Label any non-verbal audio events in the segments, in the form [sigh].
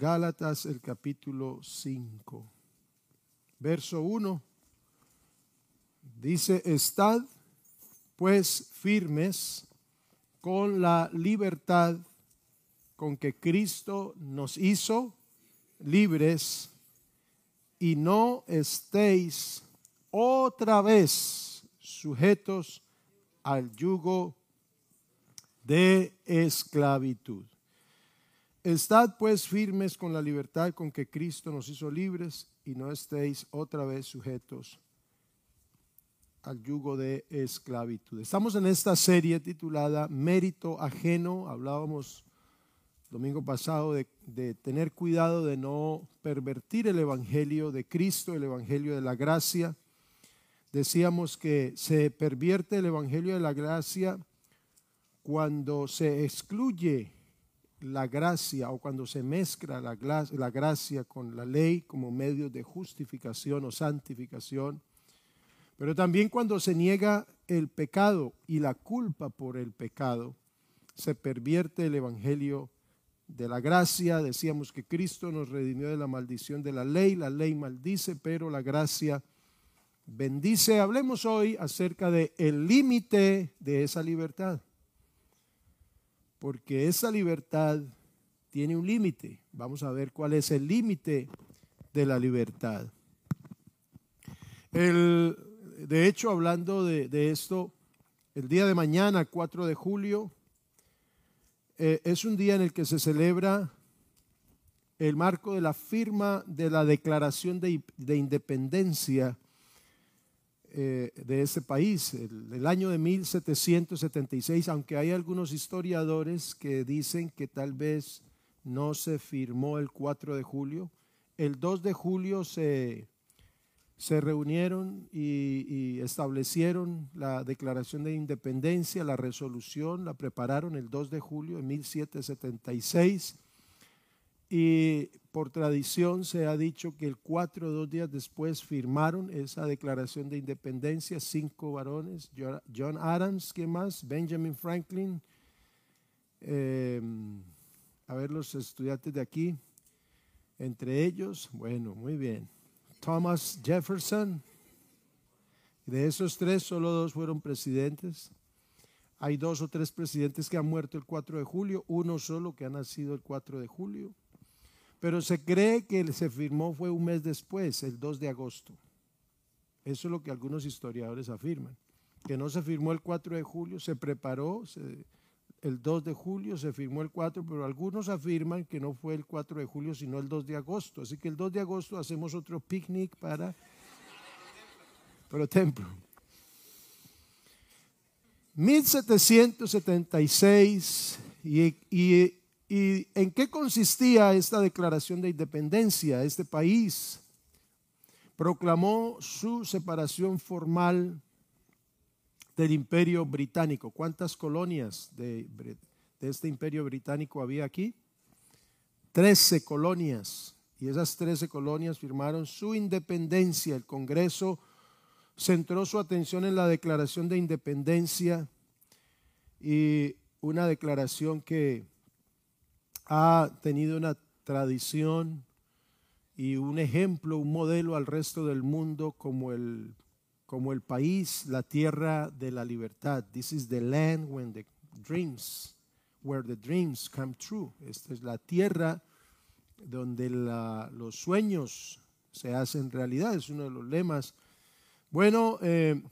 Gálatas el capítulo 5, verso 1. Dice, estad pues firmes con la libertad con que Cristo nos hizo libres y no estéis otra vez sujetos al yugo de esclavitud. Estad pues firmes con la libertad con que Cristo nos hizo libres y no estéis otra vez sujetos al yugo de esclavitud. Estamos en esta serie titulada Mérito ajeno. Hablábamos domingo pasado de, tener cuidado de no pervertir el Evangelio de Cristo, el Evangelio de la gracia. Decíamos que se pervierte el Evangelio de la gracia cuando se excluye la gracia o cuando se mezcla la, la gracia con la ley como medio de justificación o santificación pero también cuando se niega el pecado y la culpa por el pecado, se pervierte el Evangelio de la gracia. Decíamos que Cristo nos redimió de la maldición de la ley. La ley maldice, pero la gracia bendice. Hablemos hoy acerca de el límite de esa libertad. Porque esa libertad tiene un límite. Vamos a ver cuál es el límite de la libertad. De hecho, hablando de, esto, el día de mañana, 4 de julio, eh, es un día en el que se celebra el marco de la firma de la Declaración de, Independencia eh, de ese país, el, el, año de 1776, aunque hay algunos historiadores que dicen que tal vez no se firmó el 4 de julio. El 2 de julio se se reunieron y, establecieron la Declaración de Independencia, la resolución, la prepararon el 2 de julio de 1776 y por tradición se ha dicho que el 4 o dos días después firmaron esa Declaración de Independencia cinco varones, John Adams, ¿qué más? Benjamin Franklin, eh, a ver los estudiantes de aquí, entre ellos, bueno, muy bien. Thomas Jefferson. De esos tres, solo dos fueron presidentes. Hay dos o tres presidentes que han muerto el 4 de julio, uno solo que ha nacido el 4 de julio. Pero se cree que se firmó fue un mes después, el 2 de agosto. Eso es lo que algunos historiadores afirman. Que no se firmó el 4 de julio, se preparó, el 2 de julio, se firmó el 4, pero algunos afirman que no fue el 4 de julio, sino el 2 de agosto. Así que el 2 de agosto hacemos otro picnic para Pro Templo. 1776, y, y, ¿y en qué consistía esta declaración de independencia? Este país proclamó su separación formal del imperio británico. ¿Cuántas colonias de, este imperio británico había aquí? Trece colonias. Y esas trece colonias firmaron su independencia. El Congreso centró su atención en la declaración de independencia y una declaración que ha tenido una tradición y un ejemplo, un modelo al resto del mundo como el como el país, la tierra de la libertad. This is the land when the dreams, where the dreams come true. Esta es la tierra donde los sueños se hacen realidad. Es uno de los lemas. Bueno, eh,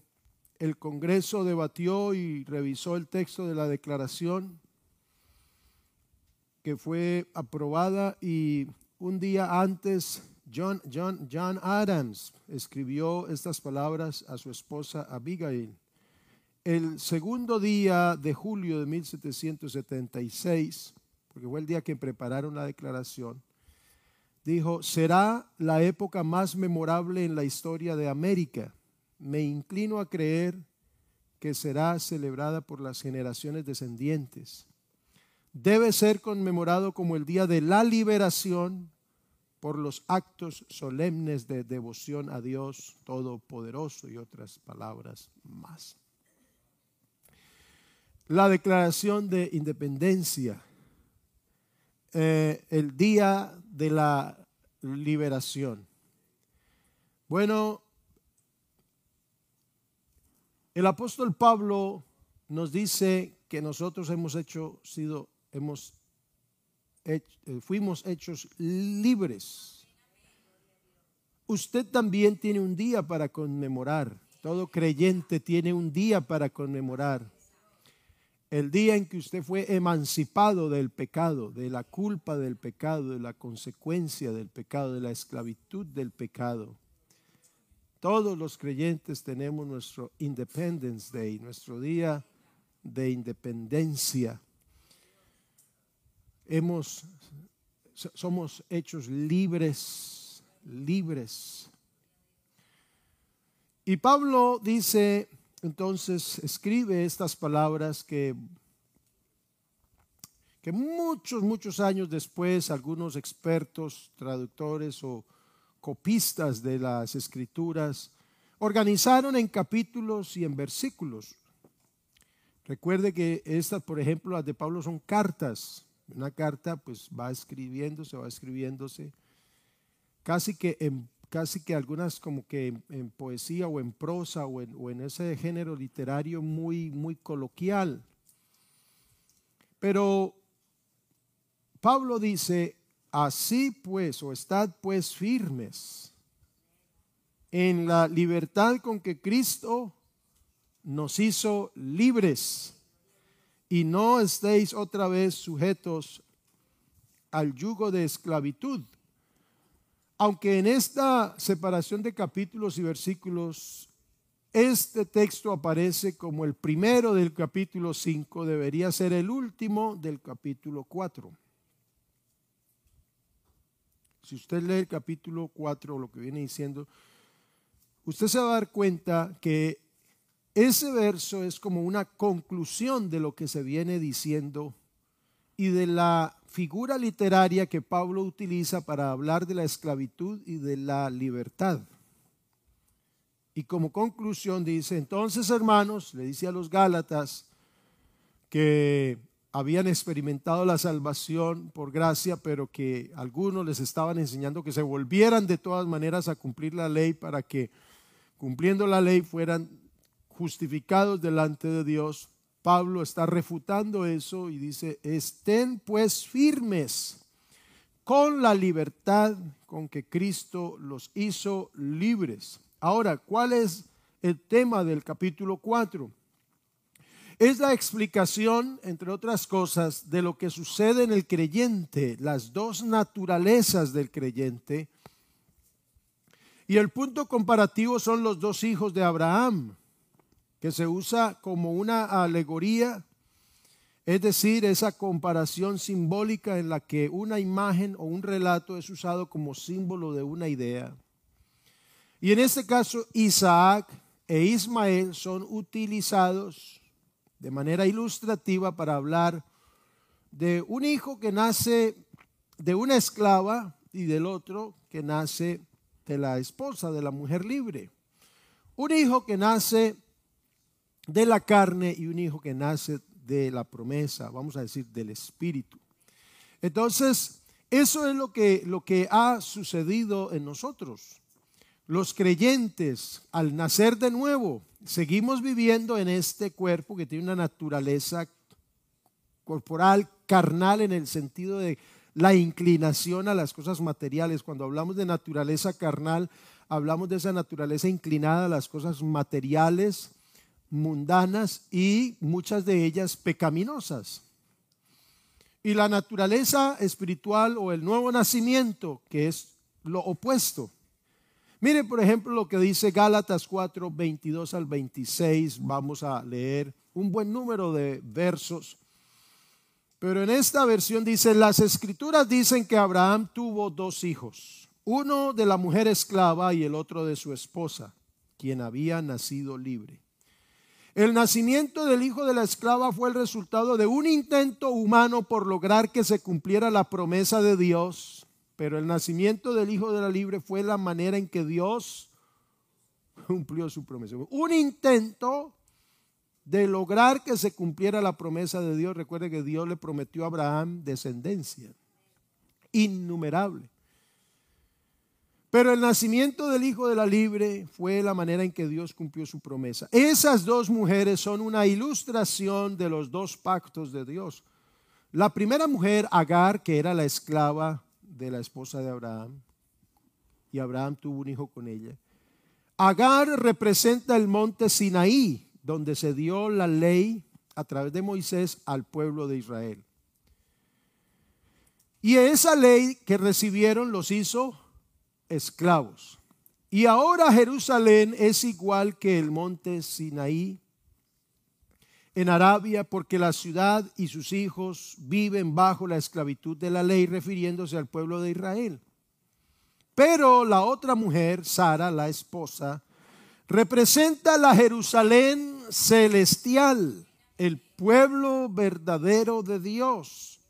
el Congreso debatió y revisó el texto de la declaración fue aprobada y un día antes John, John, John Adams escribió estas palabras a su esposa Abigail. El segundo día de julio de 1776, porque fue el día que prepararon la declaración, dijo, será la época más memorable en la historia de América. Me inclino a creer que será celebrada por las generaciones descendientes. Debe ser conmemorado como el día de la liberación por los actos solemnes de devoción a Dios Todopoderoso y otras palabras más. La declaración de independencia, eh, el día de la liberación. Bueno, el apóstol Pablo nos dice que nosotros hemos hecho, sido, hemos, eh, fuimos hechos libres. Usted también tiene un día para conmemorar. Todo creyente tiene un día para conmemorar. El día en que usted fue emancipado del pecado, de la culpa del pecado, de la consecuencia del pecado, de la esclavitud del pecado. Todos los creyentes tenemos nuestro Independence Day, nuestro día de independencia. Hemos, somos hechos libres, libres. Y Pablo dice, entonces, escribe estas palabras que, que muchos, muchos años después, algunos expertos, traductores o copistas de las escrituras organizaron en capítulos y en versículos. Recuerde que estas, por ejemplo, las de Pablo son cartas. Una carta pues va escribiéndose, va escribiéndose, casi que en, casi que algunas como que en, poesía o en prosa o en, o en, ese género literario muy, muy coloquial. Pero Pablo dice, así pues, o estad pues firmes en la libertad con que Cristo nos hizo libres y no estéis otra vez sujetos al yugo de esclavitud. Aunque en esta separación de capítulos y versículos, este texto aparece como el primero del capítulo 5, debería ser el último del capítulo 4. Si usted lee el capítulo 4, lo que viene diciendo, usted se va a dar cuenta que ese verso es como una conclusión de lo que se viene diciendo y de la figura literaria que Pablo utiliza para hablar de la esclavitud y de la libertad. Y como conclusión dice, entonces hermanos, le dice a los Gálatas que habían experimentado la salvación por gracia, pero que algunos les estaban enseñando que se volvieran de todas maneras a cumplir la ley para que cumpliendo la ley fueran justificados delante de Dios. Pablo está refutando eso y dice, estén pues firmes con la libertad con que Cristo los hizo libres. Ahora, ¿cuál es el tema del capítulo 4? Es la explicación, entre otras cosas, de lo que sucede en el creyente, las dos naturalezas del creyente. Y el punto comparativo son los dos hijos de Abraham que se usa como una alegoría, es decir, esa comparación simbólica en la que una imagen o un relato es usado como símbolo de una idea. Y en este caso, Isaac e Ismael son utilizados de manera ilustrativa para hablar de un hijo que nace de una esclava y del otro que nace de la esposa, de la mujer libre. Un hijo que nace de la carne y un hijo que nace de la promesa, vamos a decir, del Espíritu. Entonces, eso es lo que, lo que ha sucedido en nosotros. Los creyentes, al nacer de nuevo, seguimos viviendo en este cuerpo que tiene una naturaleza corporal, carnal, en el sentido de la inclinación a las cosas materiales. Cuando hablamos de naturaleza carnal, hablamos de esa naturaleza inclinada a las cosas materiales, mundanas y muchas de ellas pecaminosas. Y la naturaleza espiritual o el nuevo nacimiento, que es lo opuesto. Mire, por ejemplo, lo que dice Gálatas 4, 22 al 26. Vamos a leer un buen número de versos. Pero en esta versión dice, las escrituras dicen que Abraham tuvo dos hijos, uno de la mujer esclava y el otro de su esposa, quien había nacido libre. El nacimiento del hijo de la esclava fue el resultado de un intento humano por lograr que se cumpliera la promesa de Dios, pero el nacimiento del hijo de la libre fue la manera en que Dios cumplió su promesa. Un intento de lograr que se cumpliera la promesa de Dios. Recuerde que Dios le prometió a Abraham descendencia. innumerable. Pero el nacimiento del Hijo de la Libre fue la manera en que Dios cumplió su promesa. Esas dos mujeres son una ilustración de los dos pactos de Dios. La primera mujer, Agar, que era la esclava de la esposa de Abraham, y Abraham tuvo un hijo con ella. Agar representa el monte Sinaí, donde se dio la ley a través de Moisés al pueblo de Israel. Y esa ley que recibieron los hizo esclavos. Y ahora Jerusalén es igual que el monte Sinaí en Arabia porque la ciudad y sus hijos viven bajo la esclavitud de la ley refiriéndose al pueblo de Israel. Pero la otra mujer, Sara, la esposa, representa la Jerusalén celestial, el pueblo verdadero de Dios.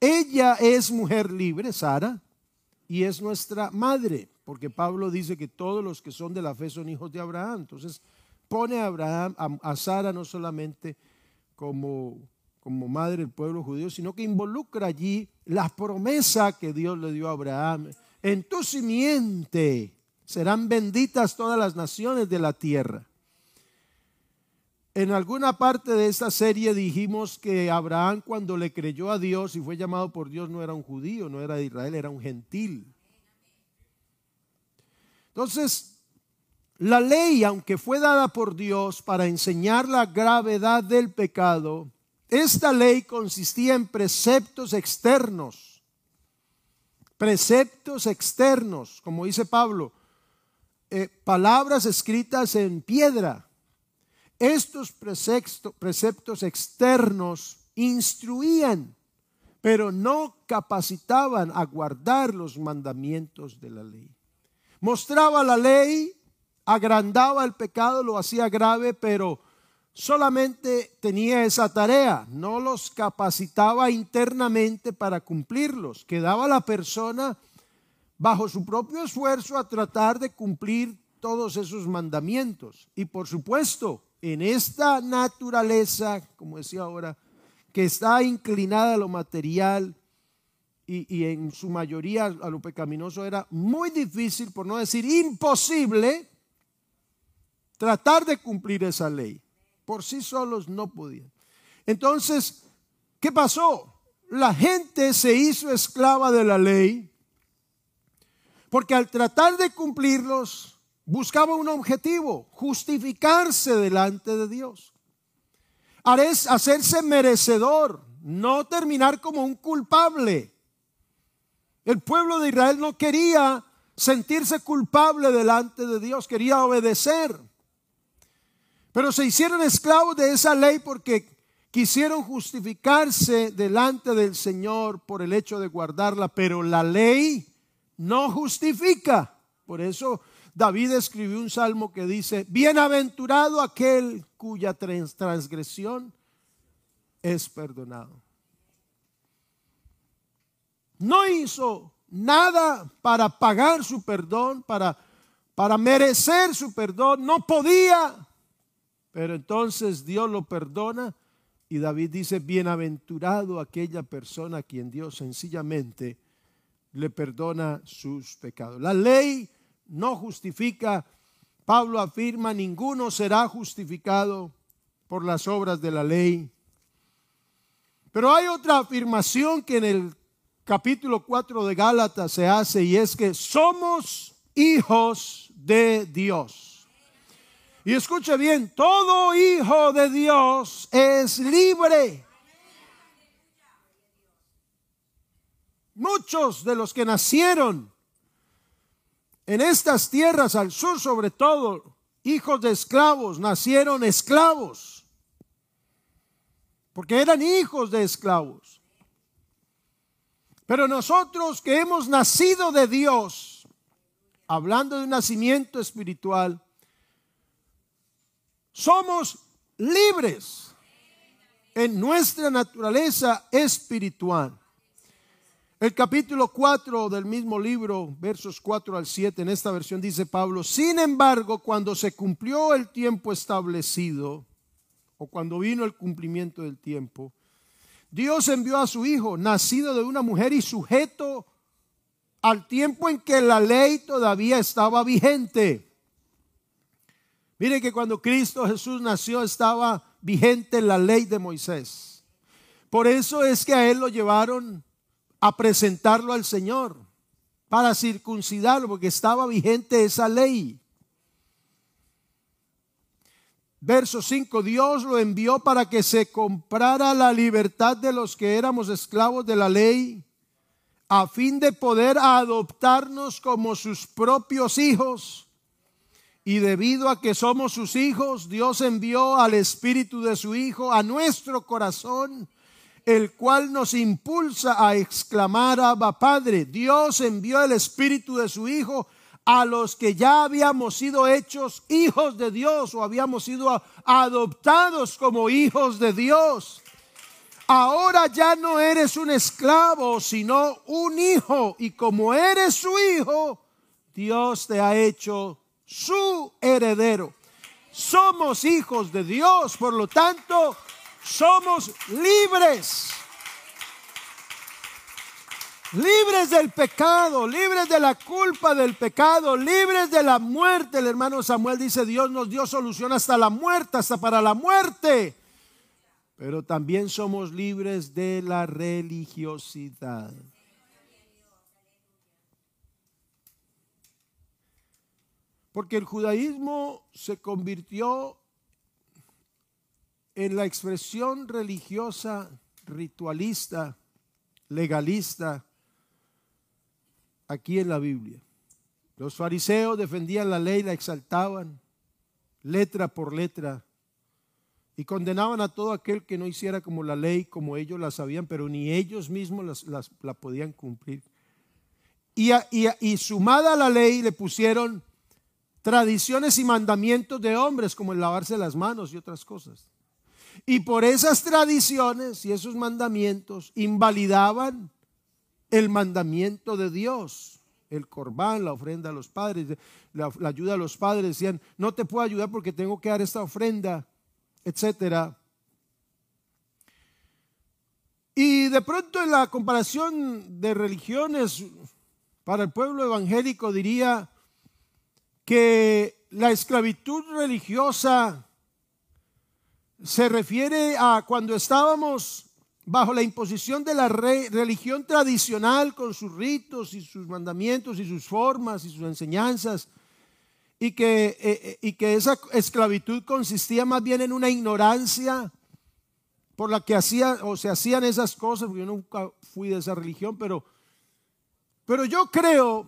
Ella es mujer libre, Sara, y es nuestra madre, porque Pablo dice que todos los que son de la fe son hijos de Abraham. Entonces pone a Abraham, a, Sara no solamente como, como madre del pueblo judío, sino que involucra allí la promesa que Dios le dio a Abraham. En tu simiente serán benditas todas las naciones de la tierra. En alguna parte de esta serie dijimos que Abraham cuando le creyó a Dios y fue llamado por Dios no era un judío, no era de Israel, era un gentil. Entonces, la ley, aunque fue dada por Dios para enseñar la gravedad del pecado, esta ley consistía en preceptos externos. Preceptos externos, como dice Pablo, eh, palabras escritas en piedra estos preceptos externos instruían, pero no capacitaban a guardar los mandamientos de la ley. Mostraba la ley, agrandaba el pecado, lo hacía grave, pero solamente tenía esa tarea, no los capacitaba internamente para cumplirlos. Quedaba la persona bajo su propio esfuerzo a tratar de cumplir todos esos mandamientos. Y por supuesto, en esta naturaleza, como decía ahora, que está inclinada a lo material y, en su mayoría a lo pecaminoso, era muy difícil, por no decir imposible, tratar de cumplir esa ley. Por sí solos no podían. Entonces, ¿qué pasó? La gente se hizo esclava de la ley porque al tratar de cumplirlos, buscaba un objetivo, justificarse delante de Dios. Hacerse merecedor, no terminar como un culpable. El pueblo de Israel no quería sentirse culpable delante de Dios, quería obedecer. Pero se hicieron esclavos de esa ley porque quisieron justificarse delante del Señor por el hecho de guardarla, pero la ley no justifica. Por eso David escribió un salmo que dice, bienaventurado aquel cuya transgresión es perdonado. No hizo nada para pagar su perdón, para, para merecer su perdón, no podía, pero entonces Dios lo perdona y David dice, bienaventurado aquella persona a quien Dios sencillamente le perdona sus pecados. La ley no justifica. Pablo afirma, ninguno será justificado por las obras de la ley. Pero hay otra afirmación que en el capítulo 4 de Gálatas se hace y es que somos hijos de Dios. Y escuche bien, todo hijo de Dios es libre. Muchos de los que nacieron en estas tierras al sur sobre todo, hijos de esclavos nacieron esclavos, porque eran hijos de esclavos. Pero nosotros que hemos nacido de Dios, hablando de un nacimiento espiritual, somos libres en nuestra naturaleza espiritual. El capítulo 4 del mismo libro, versos 4 al 7, en esta versión dice Pablo, sin embargo, cuando se cumplió el tiempo establecido, o cuando vino el cumplimiento del tiempo, Dios envió a su Hijo, nacido de una mujer y sujeto al tiempo en que la ley todavía estaba vigente. Mire que cuando Cristo Jesús nació estaba vigente la ley de Moisés. Por eso es que a él lo llevaron a presentarlo al Señor para circuncidarlo, porque estaba vigente esa ley. Verso 5, Dios lo envió para que se comprara la libertad de los que éramos esclavos de la ley, a fin de poder adoptarnos como sus propios hijos. Y debido a que somos sus hijos, Dios envió al Espíritu de su Hijo a nuestro corazón, el cual nos impulsa a exclamar, Abba Padre. Dios envió el Espíritu de su Hijo a los que ya habíamos sido hechos hijos de Dios o habíamos sido adoptados como hijos de Dios. Ahora ya no eres un esclavo, sino un hijo. Y como eres su hijo, Dios te ha hecho su heredero. Somos hijos de Dios, por lo tanto, somos libres libres del pecado, libres de la culpa del pecado, libres de la muerte. El hermano Samuel dice, Dios nos dio solución hasta la muerte, hasta para la muerte. Pero también somos libres de la religiosidad. Porque el judaísmo se convirtió en la expresión religiosa, ritualista, legalista, aquí en la Biblia. Los fariseos defendían la ley, la exaltaban, letra por letra, y condenaban a todo aquel que no hiciera como la ley, como ellos la sabían, pero ni ellos mismos la podían cumplir. Y, y sumada a la ley le pusieron tradiciones y mandamientos de hombres, como el lavarse las manos y otras cosas. Y por esas tradiciones y esos mandamientos invalidaban el mandamiento de Dios, el corbán, la ofrenda a los padres, la, ayuda a los padres, decían, no te puedo ayudar porque tengo que dar esta ofrenda, etcétera. Y de pronto en la comparación de religiones para el pueblo evangélico diría que la esclavitud religiosa se refiere a cuando estábamos bajo la imposición de la religión tradicional con sus ritos y sus mandamientos y sus formas y sus enseñanzas, y que, eh, eh, y que esa esclavitud consistía más bien en una ignorancia por la que hacía o se hacían esas cosas, porque yo nunca fui de esa religión, pero, pero yo creo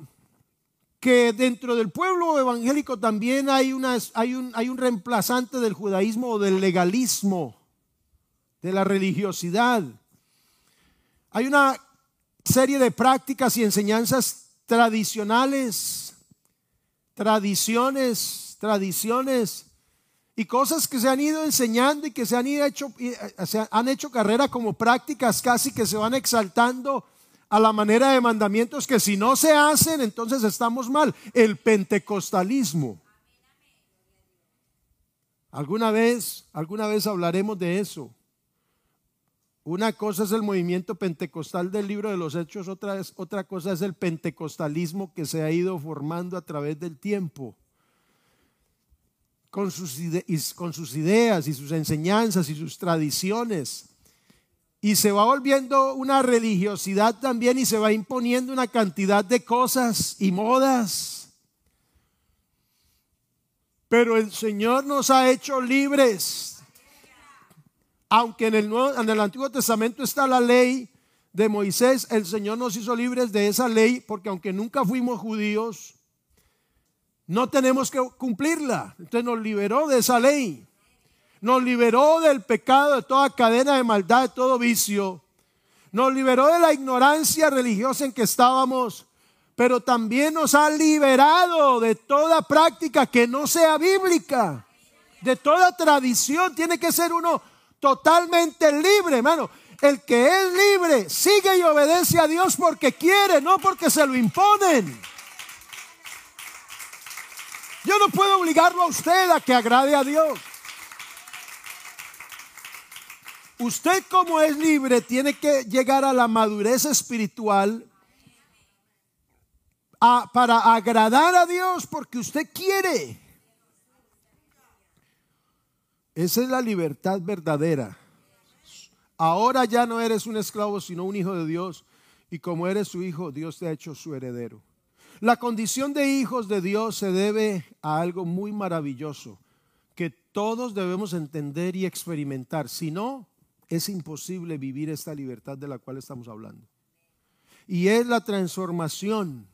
que dentro del pueblo evangélico también hay, una, hay, un, hay un reemplazante del judaísmo o del legalismo de la religiosidad. Hay una serie de prácticas y enseñanzas tradicionales, tradiciones, tradiciones y cosas que se han ido enseñando y que se han, ido hecho, eh, se han hecho carrera como prácticas casi que se van exaltando a la manera de mandamientos que si no se hacen, entonces estamos mal. El pentecostalismo. Alguna vez, alguna vez hablaremos de eso. Una cosa es el movimiento pentecostal del libro de los Hechos, otra, otra cosa es el pentecostalismo que se ha ido formando a través del tiempo, con sus, con sus ideas y sus enseñanzas y sus tradiciones. Y se va volviendo una religiosidad también y se va imponiendo una cantidad de cosas y modas. Pero el Señor nos ha hecho libres aunque en el, Nuevo, Antiguo Testamento está la ley de Moisés, el Señor nos hizo libres de esa ley porque aunque nunca fuimos judíos, no tenemos que cumplirla. Entonces nos liberó de esa ley. Nos liberó del pecado, de toda cadena de maldad, de todo vicio. Nos liberó de la ignorancia religiosa en que estábamos, pero también nos ha liberado de toda práctica que no sea bíblica, de toda tradición. Tiene que ser uno totalmente libre, hermano. El que es libre sigue y obedece a Dios porque quiere, no porque se lo imponen. Yo no puedo obligarlo a usted a que agrade a Dios. Usted como es libre tiene que llegar a la madurez espiritual para agradar a Dios porque usted quiere. Esa es la libertad verdadera. Ahora ya no eres un esclavo, sino un hijo de Dios. Y como eres su hijo, Dios te ha hecho su heredero. La condición de hijos de Dios se debe a algo muy maravilloso que todos debemos entender y experimentar. Si no, es imposible vivir esta libertad de la cual estamos hablando. Y es la transformación,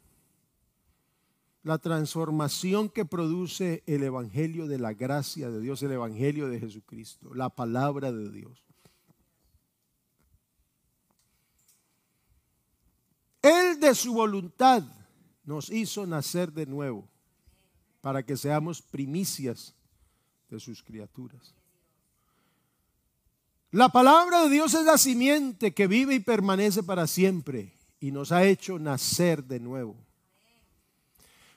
la transformación que produce el Evangelio de la gracia de Dios, el Evangelio de Jesucristo, la palabra de Dios. Él de su voluntad nos hizo nacer de nuevo para que seamos primicias de sus criaturas. La palabra de Dios es la simiente que vive y permanece para siempre y nos ha hecho nacer de nuevo.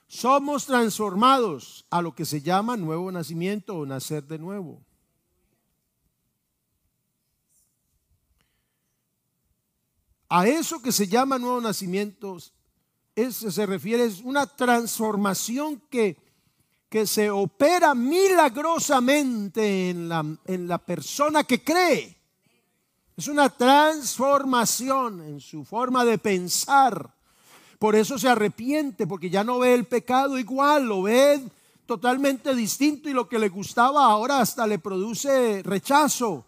Somos transformados a lo que se llama nuevo nacimiento o nacer de nuevo. A eso que se llama nuevo nacimiento se refiere es una transformación que, que se opera milagrosamente en la, en la persona que cree. Es una transformación en su forma de pensar. Por eso se arrepiente, porque ya no ve el pecado igual, lo ve totalmente distinto y lo que le gustaba ahora hasta le produce rechazo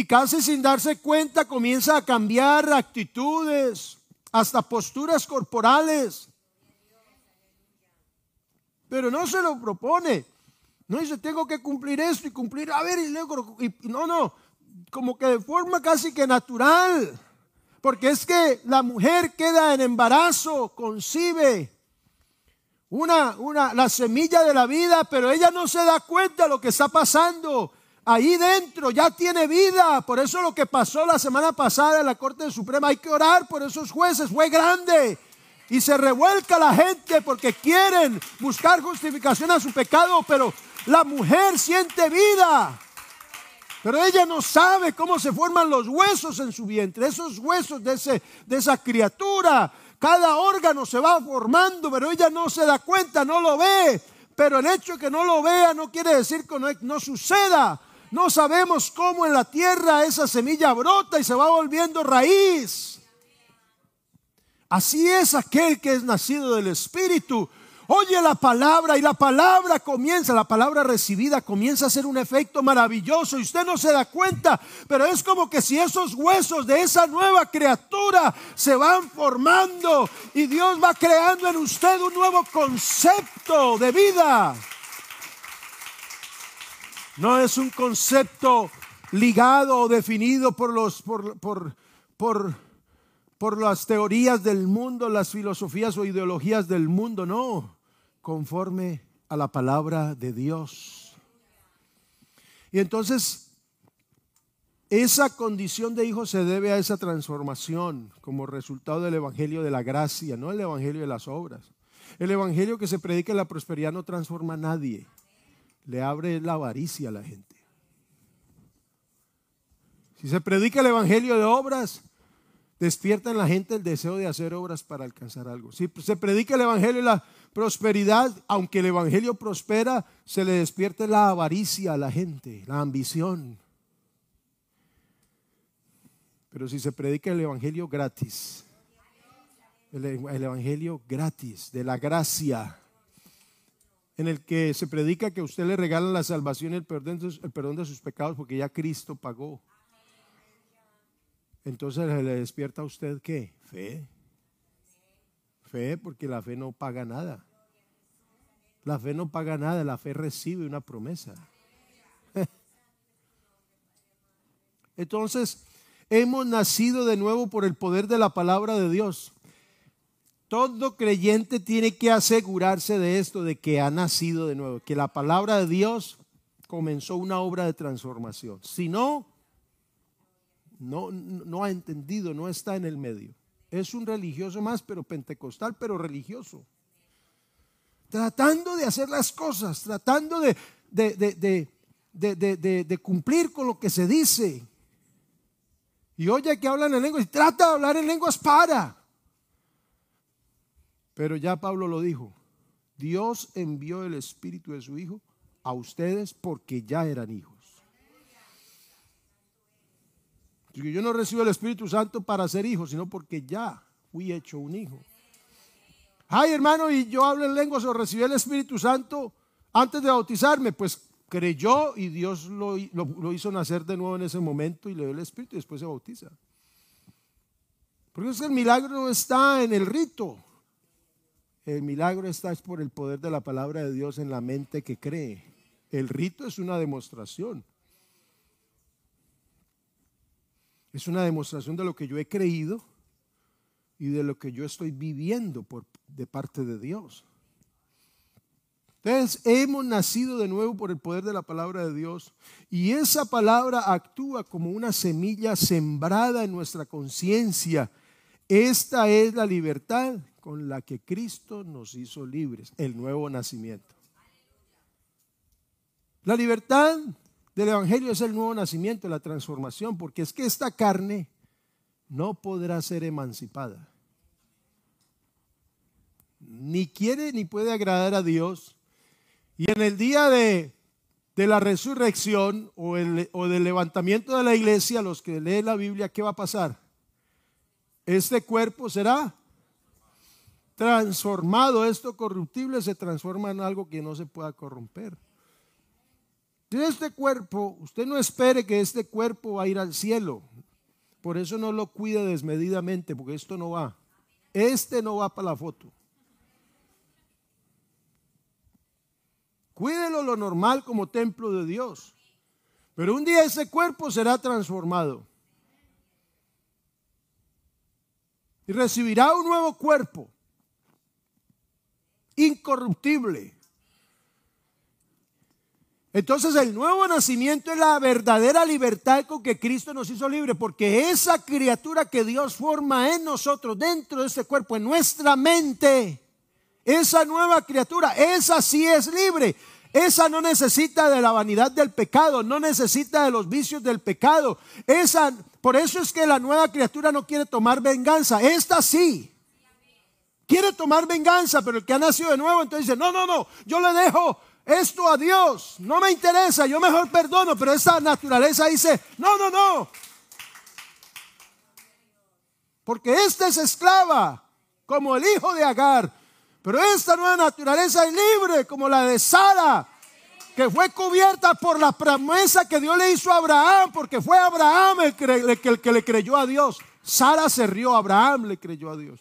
y casi sin darse cuenta comienza a cambiar actitudes, hasta posturas corporales. Pero no se lo propone. No dice, tengo que cumplir esto y cumplir, a ver, y luego, y, no, no, como que de forma casi que natural. Porque es que la mujer queda en embarazo, concibe una, una, la semilla de la vida, pero ella no se da cuenta de lo que está pasando ahí dentro ya tiene vida. Por eso lo que pasó la semana pasada en la Corte Suprema, hay que orar por esos jueces, fue grande. Y se revuelca la gente porque quieren buscar justificación a su pecado, pero la mujer siente vida. Pero ella no sabe cómo se forman los huesos en su vientre, esos huesos de, ese, de esa criatura. Cada órgano se va formando, pero ella no se da cuenta, no lo ve. Pero el hecho de que no lo vea no quiere decir que no, no suceda. No sabemos cómo en la tierra esa semilla brota y se va volviendo raíz. Así es aquel que es nacido del Espíritu. Oye la palabra y la palabra comienza, la palabra recibida comienza a hacer un efecto maravilloso y usted no se da cuenta, pero es como que si esos huesos de esa nueva criatura se van formando y Dios va creando en usted un nuevo concepto de vida. No es un concepto ligado o definido por, los, por, por, por, por las teorías del mundo, las filosofías o ideologías del mundo, no, conforme a la palabra de Dios. Y entonces, esa condición de hijo se debe a esa transformación como resultado del Evangelio de la gracia, no el Evangelio de las obras. El Evangelio que se predica en la prosperidad no transforma a nadie le abre la avaricia a la gente. Si se predica el Evangelio de obras, despierta en la gente el deseo de hacer obras para alcanzar algo. Si se predica el Evangelio de la prosperidad, aunque el Evangelio prospera, se le despierta la avaricia a la gente, la ambición. Pero si se predica el Evangelio gratis, el, el Evangelio gratis, de la gracia, en el que se predica que usted le regala la salvación y el perdón, el perdón de sus pecados porque ya Cristo pagó. Entonces le despierta a usted qué? Fe. Fe porque la fe no paga nada. La fe no paga nada, la fe recibe una promesa. [laughs] Entonces, hemos nacido de nuevo por el poder de la palabra de Dios. Todo creyente tiene que asegurarse de esto, de que ha nacido de nuevo, que la palabra de Dios comenzó una obra de transformación. Si no, no, no ha entendido, no está en el medio. Es un religioso más, pero pentecostal, pero religioso. Tratando de hacer las cosas, tratando de, de, de, de, cumplir con lo que se dice. Y oye que hablan en lenguas y trata de hablar en lenguas para. Pero ya Pablo lo dijo, Dios envió el Espíritu de su Hijo a ustedes porque ya eran hijos. Yo no recibo el Espíritu Santo para ser hijo, sino porque ya fui hecho un hijo. Ay, hermano, y yo hablo en lenguas o recibí el Espíritu Santo antes de bautizarme. Pues creyó y Dios lo, hizo nacer de nuevo en ese momento y le dio el Espíritu y después se bautiza. Porque es que el milagro no está en el rito. El milagro está es por el poder de la palabra de Dios en la mente que cree. El rito es una demostración. Es una demostración de lo que yo he creído y de lo que yo estoy viviendo por, de parte de Dios. Entonces, hemos nacido de nuevo por el poder de la palabra de Dios y esa palabra actúa como una semilla sembrada en nuestra conciencia. Esta es la libertad con la que Cristo nos hizo libres, el nuevo nacimiento. La libertad del Evangelio es el nuevo nacimiento, la transformación, porque es que esta carne no podrá ser emancipada. Ni quiere ni puede agradar a Dios. Y en el día de, la resurrección o, o del levantamiento de la iglesia, los que leen la Biblia, ¿qué va a pasar? Este cuerpo será transformado. Esto corruptible se transforma en algo que no se pueda corromper. De este cuerpo, usted no espere que este cuerpo va a ir al cielo. Por eso no lo cuida desmedidamente, porque esto no va. Este no va para la foto. Cuídelo lo normal como templo de Dios. Pero un día ese cuerpo será transformado. Y recibirá un nuevo cuerpo. Incorruptible entonces el nuevo nacimiento es la verdadera libertad con que Cristo nos hizo libre, porque esa criatura que Dios forma en nosotros, dentro de este cuerpo, en nuestra mente, esa nueva criatura, esa sí es libre. Esa no necesita de la vanidad del pecado, no necesita de los vicios del pecado. Esa, por eso es que la nueva criatura no quiere tomar venganza. Esta sí. Quiere tomar venganza, pero el que ha nacido de nuevo entonces dice, no, no, no, yo le dejo esto a Dios. No me interesa, yo mejor perdono, pero esa naturaleza dice, no, no, no. Porque esta es esclava, como el hijo de Agar. Pero esta nueva naturaleza es libre, como la de Sara, que fue cubierta por la promesa que Dios le hizo a Abraham, porque fue Abraham el que, el que le creyó a Dios. Sara se rió, Abraham le creyó a Dios.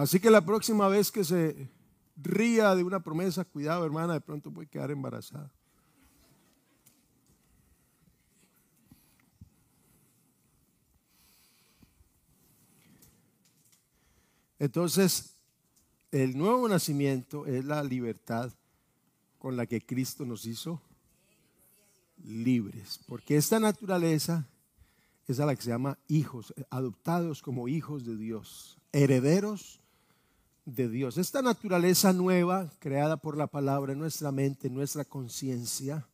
Así que la próxima vez que se ría de una promesa, cuidado hermana, de pronto puede quedar embarazada. Entonces, el nuevo nacimiento es la libertad con la que Cristo nos hizo libres, porque esta naturaleza es a la que se llama hijos, adoptados como hijos de Dios, herederos de Dios. Esta naturaleza nueva, creada por la palabra en nuestra mente, en nuestra conciencia,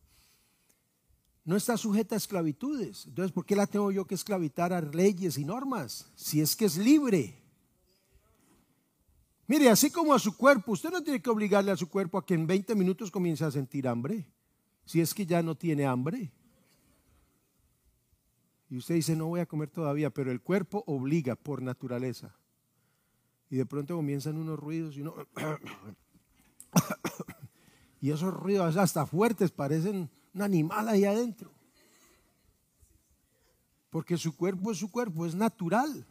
no está sujeta a esclavitudes. Entonces, ¿por qué la tengo yo que esclavitar a leyes y normas? Si es que es libre. Mire, así como a su cuerpo, usted no tiene que obligarle a su cuerpo a que en 20 minutos comience a sentir hambre, si es que ya no tiene hambre. Y usted dice, no voy a comer todavía, pero el cuerpo obliga por naturaleza. Y de pronto comienzan unos ruidos y uno... [coughs] y esos ruidos hasta fuertes parecen un animal ahí adentro. Porque su cuerpo es su cuerpo, es natural.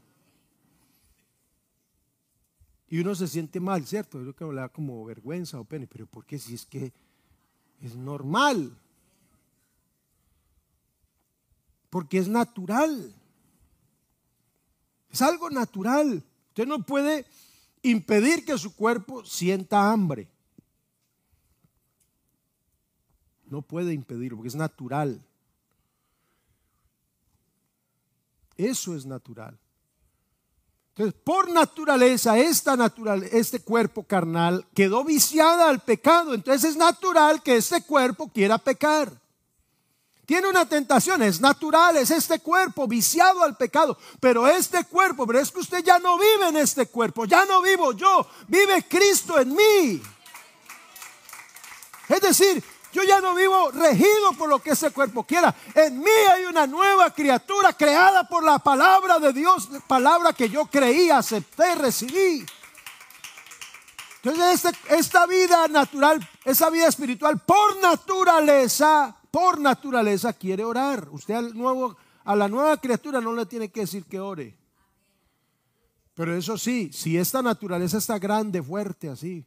Y uno se siente mal, ¿cierto? Yo creo que da como vergüenza o pena, pero ¿por qué si es que es normal? Porque es natural. Es algo natural. Usted no puede impedir que su cuerpo sienta hambre. No puede impedirlo porque es natural. Eso es natural. Entonces, por naturaleza, esta natural, este cuerpo carnal quedó viciada al pecado. Entonces es natural que este cuerpo quiera pecar. Tiene una tentación, es natural, es este cuerpo viciado al pecado. Pero este cuerpo, pero es que usted ya no vive en este cuerpo, ya no vivo yo, vive Cristo en mí. Es decir, yo ya no vivo regido por lo que ese cuerpo quiera. En mí hay una nueva criatura creada por la palabra de Dios, palabra que yo creí, acepté, recibí. Entonces este, esta vida natural, esa vida espiritual por naturaleza, por naturaleza quiere orar. Usted al nuevo, a la nueva criatura no le tiene que decir que ore. Pero eso sí, si esta naturaleza está grande, fuerte, así,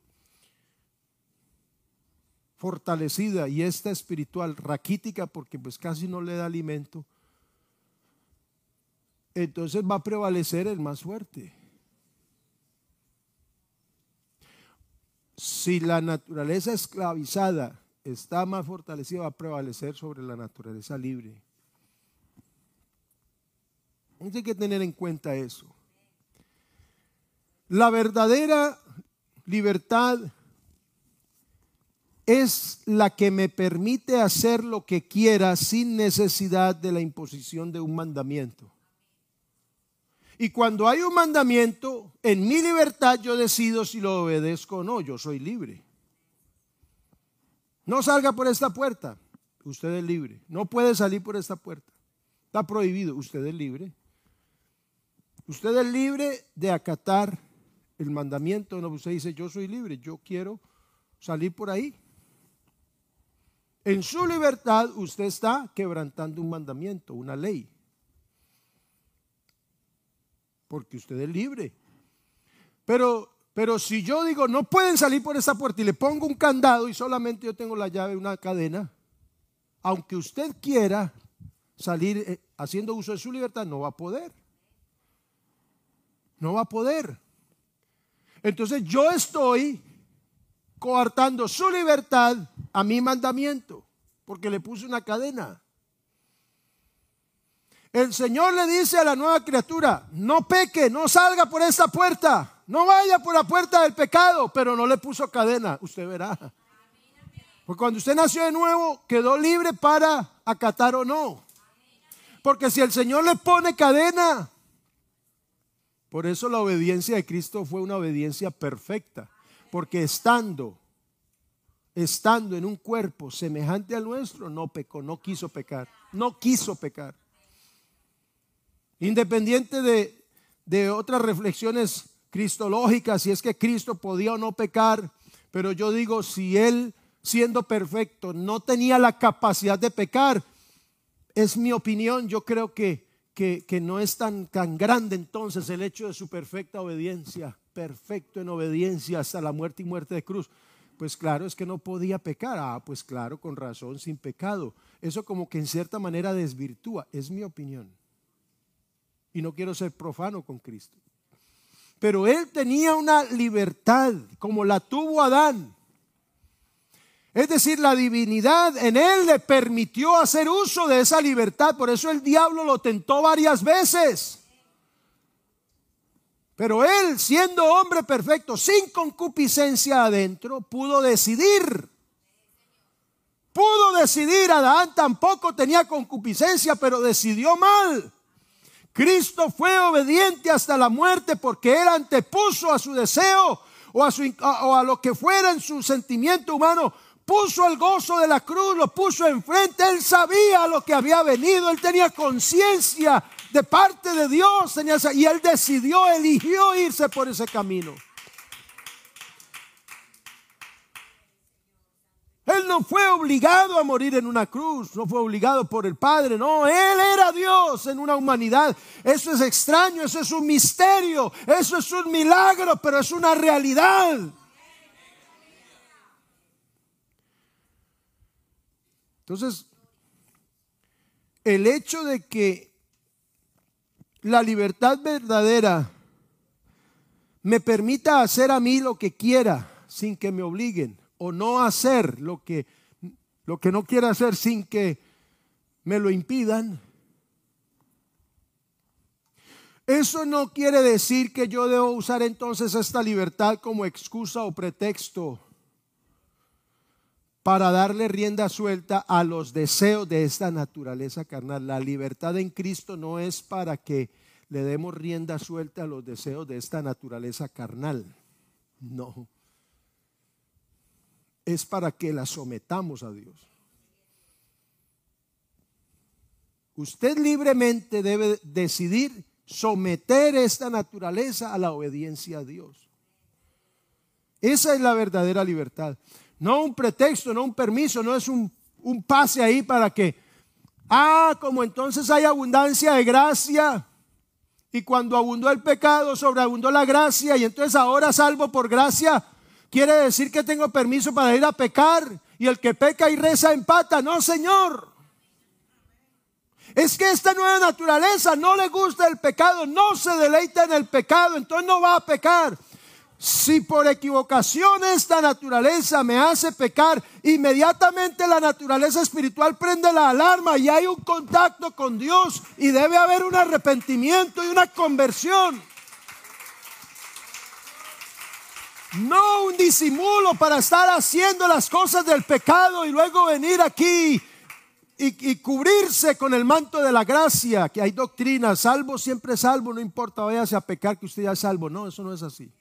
fortalecida y esta espiritual raquítica porque pues casi no le da alimento, entonces va a prevalecer el más fuerte. Si la naturaleza esclavizada está más fortalecida, va a prevalecer sobre la naturaleza libre. Hay que tener en cuenta eso. La verdadera libertad es la que me permite hacer lo que quiera sin necesidad de la imposición de un mandamiento. Y cuando hay un mandamiento, en mi libertad yo decido si lo obedezco o no, yo soy libre. No salga por esta puerta, usted es libre. No puede salir por esta puerta, está prohibido, usted es libre. Usted es libre de acatar el mandamiento, no, usted dice, yo soy libre, yo quiero salir por ahí. En su libertad usted está quebrantando un mandamiento, una ley. Porque usted es libre. Pero, pero si yo digo, no pueden salir por esa puerta y le pongo un candado y solamente yo tengo la llave, una cadena, aunque usted quiera salir eh, haciendo uso de su libertad, no va a poder. No va a poder. Entonces yo estoy coartando su libertad a mi mandamiento, porque le puse una cadena. El Señor le dice a la nueva criatura, no peque, no salga por esa puerta, no vaya por la puerta del pecado, pero no le puso cadena, usted verá. Porque cuando usted nació de nuevo, quedó libre para acatar o no. Porque si el Señor le pone cadena, por eso la obediencia de Cristo fue una obediencia perfecta porque estando, estando en un cuerpo semejante al nuestro, no pecó, no quiso pecar, no quiso pecar. Independiente de, de otras reflexiones cristológicas, si es que Cristo podía o no pecar, pero yo digo, si Él siendo perfecto no tenía la capacidad de pecar, es mi opinión, yo creo que, que, que no es tan, tan grande entonces el hecho de su perfecta obediencia perfecto en obediencia hasta la muerte y muerte de cruz. Pues claro, es que no podía pecar. Ah, pues claro, con razón, sin pecado. Eso como que en cierta manera desvirtúa, es mi opinión. Y no quiero ser profano con Cristo. Pero él tenía una libertad como la tuvo Adán. Es decir, la divinidad en él le permitió hacer uso de esa libertad. Por eso el diablo lo tentó varias veces. Pero él, siendo hombre perfecto, sin concupiscencia adentro, pudo decidir. Pudo decidir, Adán tampoco tenía concupiscencia, pero decidió mal. Cristo fue obediente hasta la muerte porque él antepuso a su deseo o a, su, o a lo que fuera en su sentimiento humano. Puso el gozo de la cruz, lo puso enfrente, él sabía lo que había venido, él tenía conciencia de parte de Dios y él decidió, eligió irse por ese camino. Él no fue obligado a morir en una cruz, no fue obligado por el Padre, no, Él era Dios en una humanidad. Eso es extraño, eso es un misterio, eso es un milagro, pero es una realidad. Entonces, el hecho de que la libertad verdadera me permita hacer a mí lo que quiera sin que me obliguen o no hacer lo que, lo que no quiera hacer sin que me lo impidan. Eso no quiere decir que yo debo usar entonces esta libertad como excusa o pretexto para darle rienda suelta a los deseos de esta naturaleza carnal. La libertad en Cristo no es para que le demos rienda suelta a los deseos de esta naturaleza carnal. No. Es para que la sometamos a Dios. Usted libremente debe decidir someter esta naturaleza a la obediencia a Dios. Esa es la verdadera libertad. No un pretexto, no un permiso, no es un, un pase ahí para que, ah, como entonces hay abundancia de gracia. Y cuando abundó el pecado, sobreabundó la gracia. Y entonces ahora salvo por gracia. Quiere decir que tengo permiso para ir a pecar. Y el que peca y reza empata. No, Señor. Es que esta nueva naturaleza no le gusta el pecado, no se deleita en el pecado, entonces no va a pecar. Si por equivocación esta naturaleza me hace pecar, inmediatamente la naturaleza espiritual prende la alarma y hay un contacto con Dios y debe haber un arrepentimiento y una conversión. No un disimulo para estar haciendo las cosas del pecado y luego venir aquí y, cubrirse con el manto de la gracia, que hay doctrina, salvo siempre salvo, no importa, váyase a pecar que usted ya es salvo. No, eso no es así.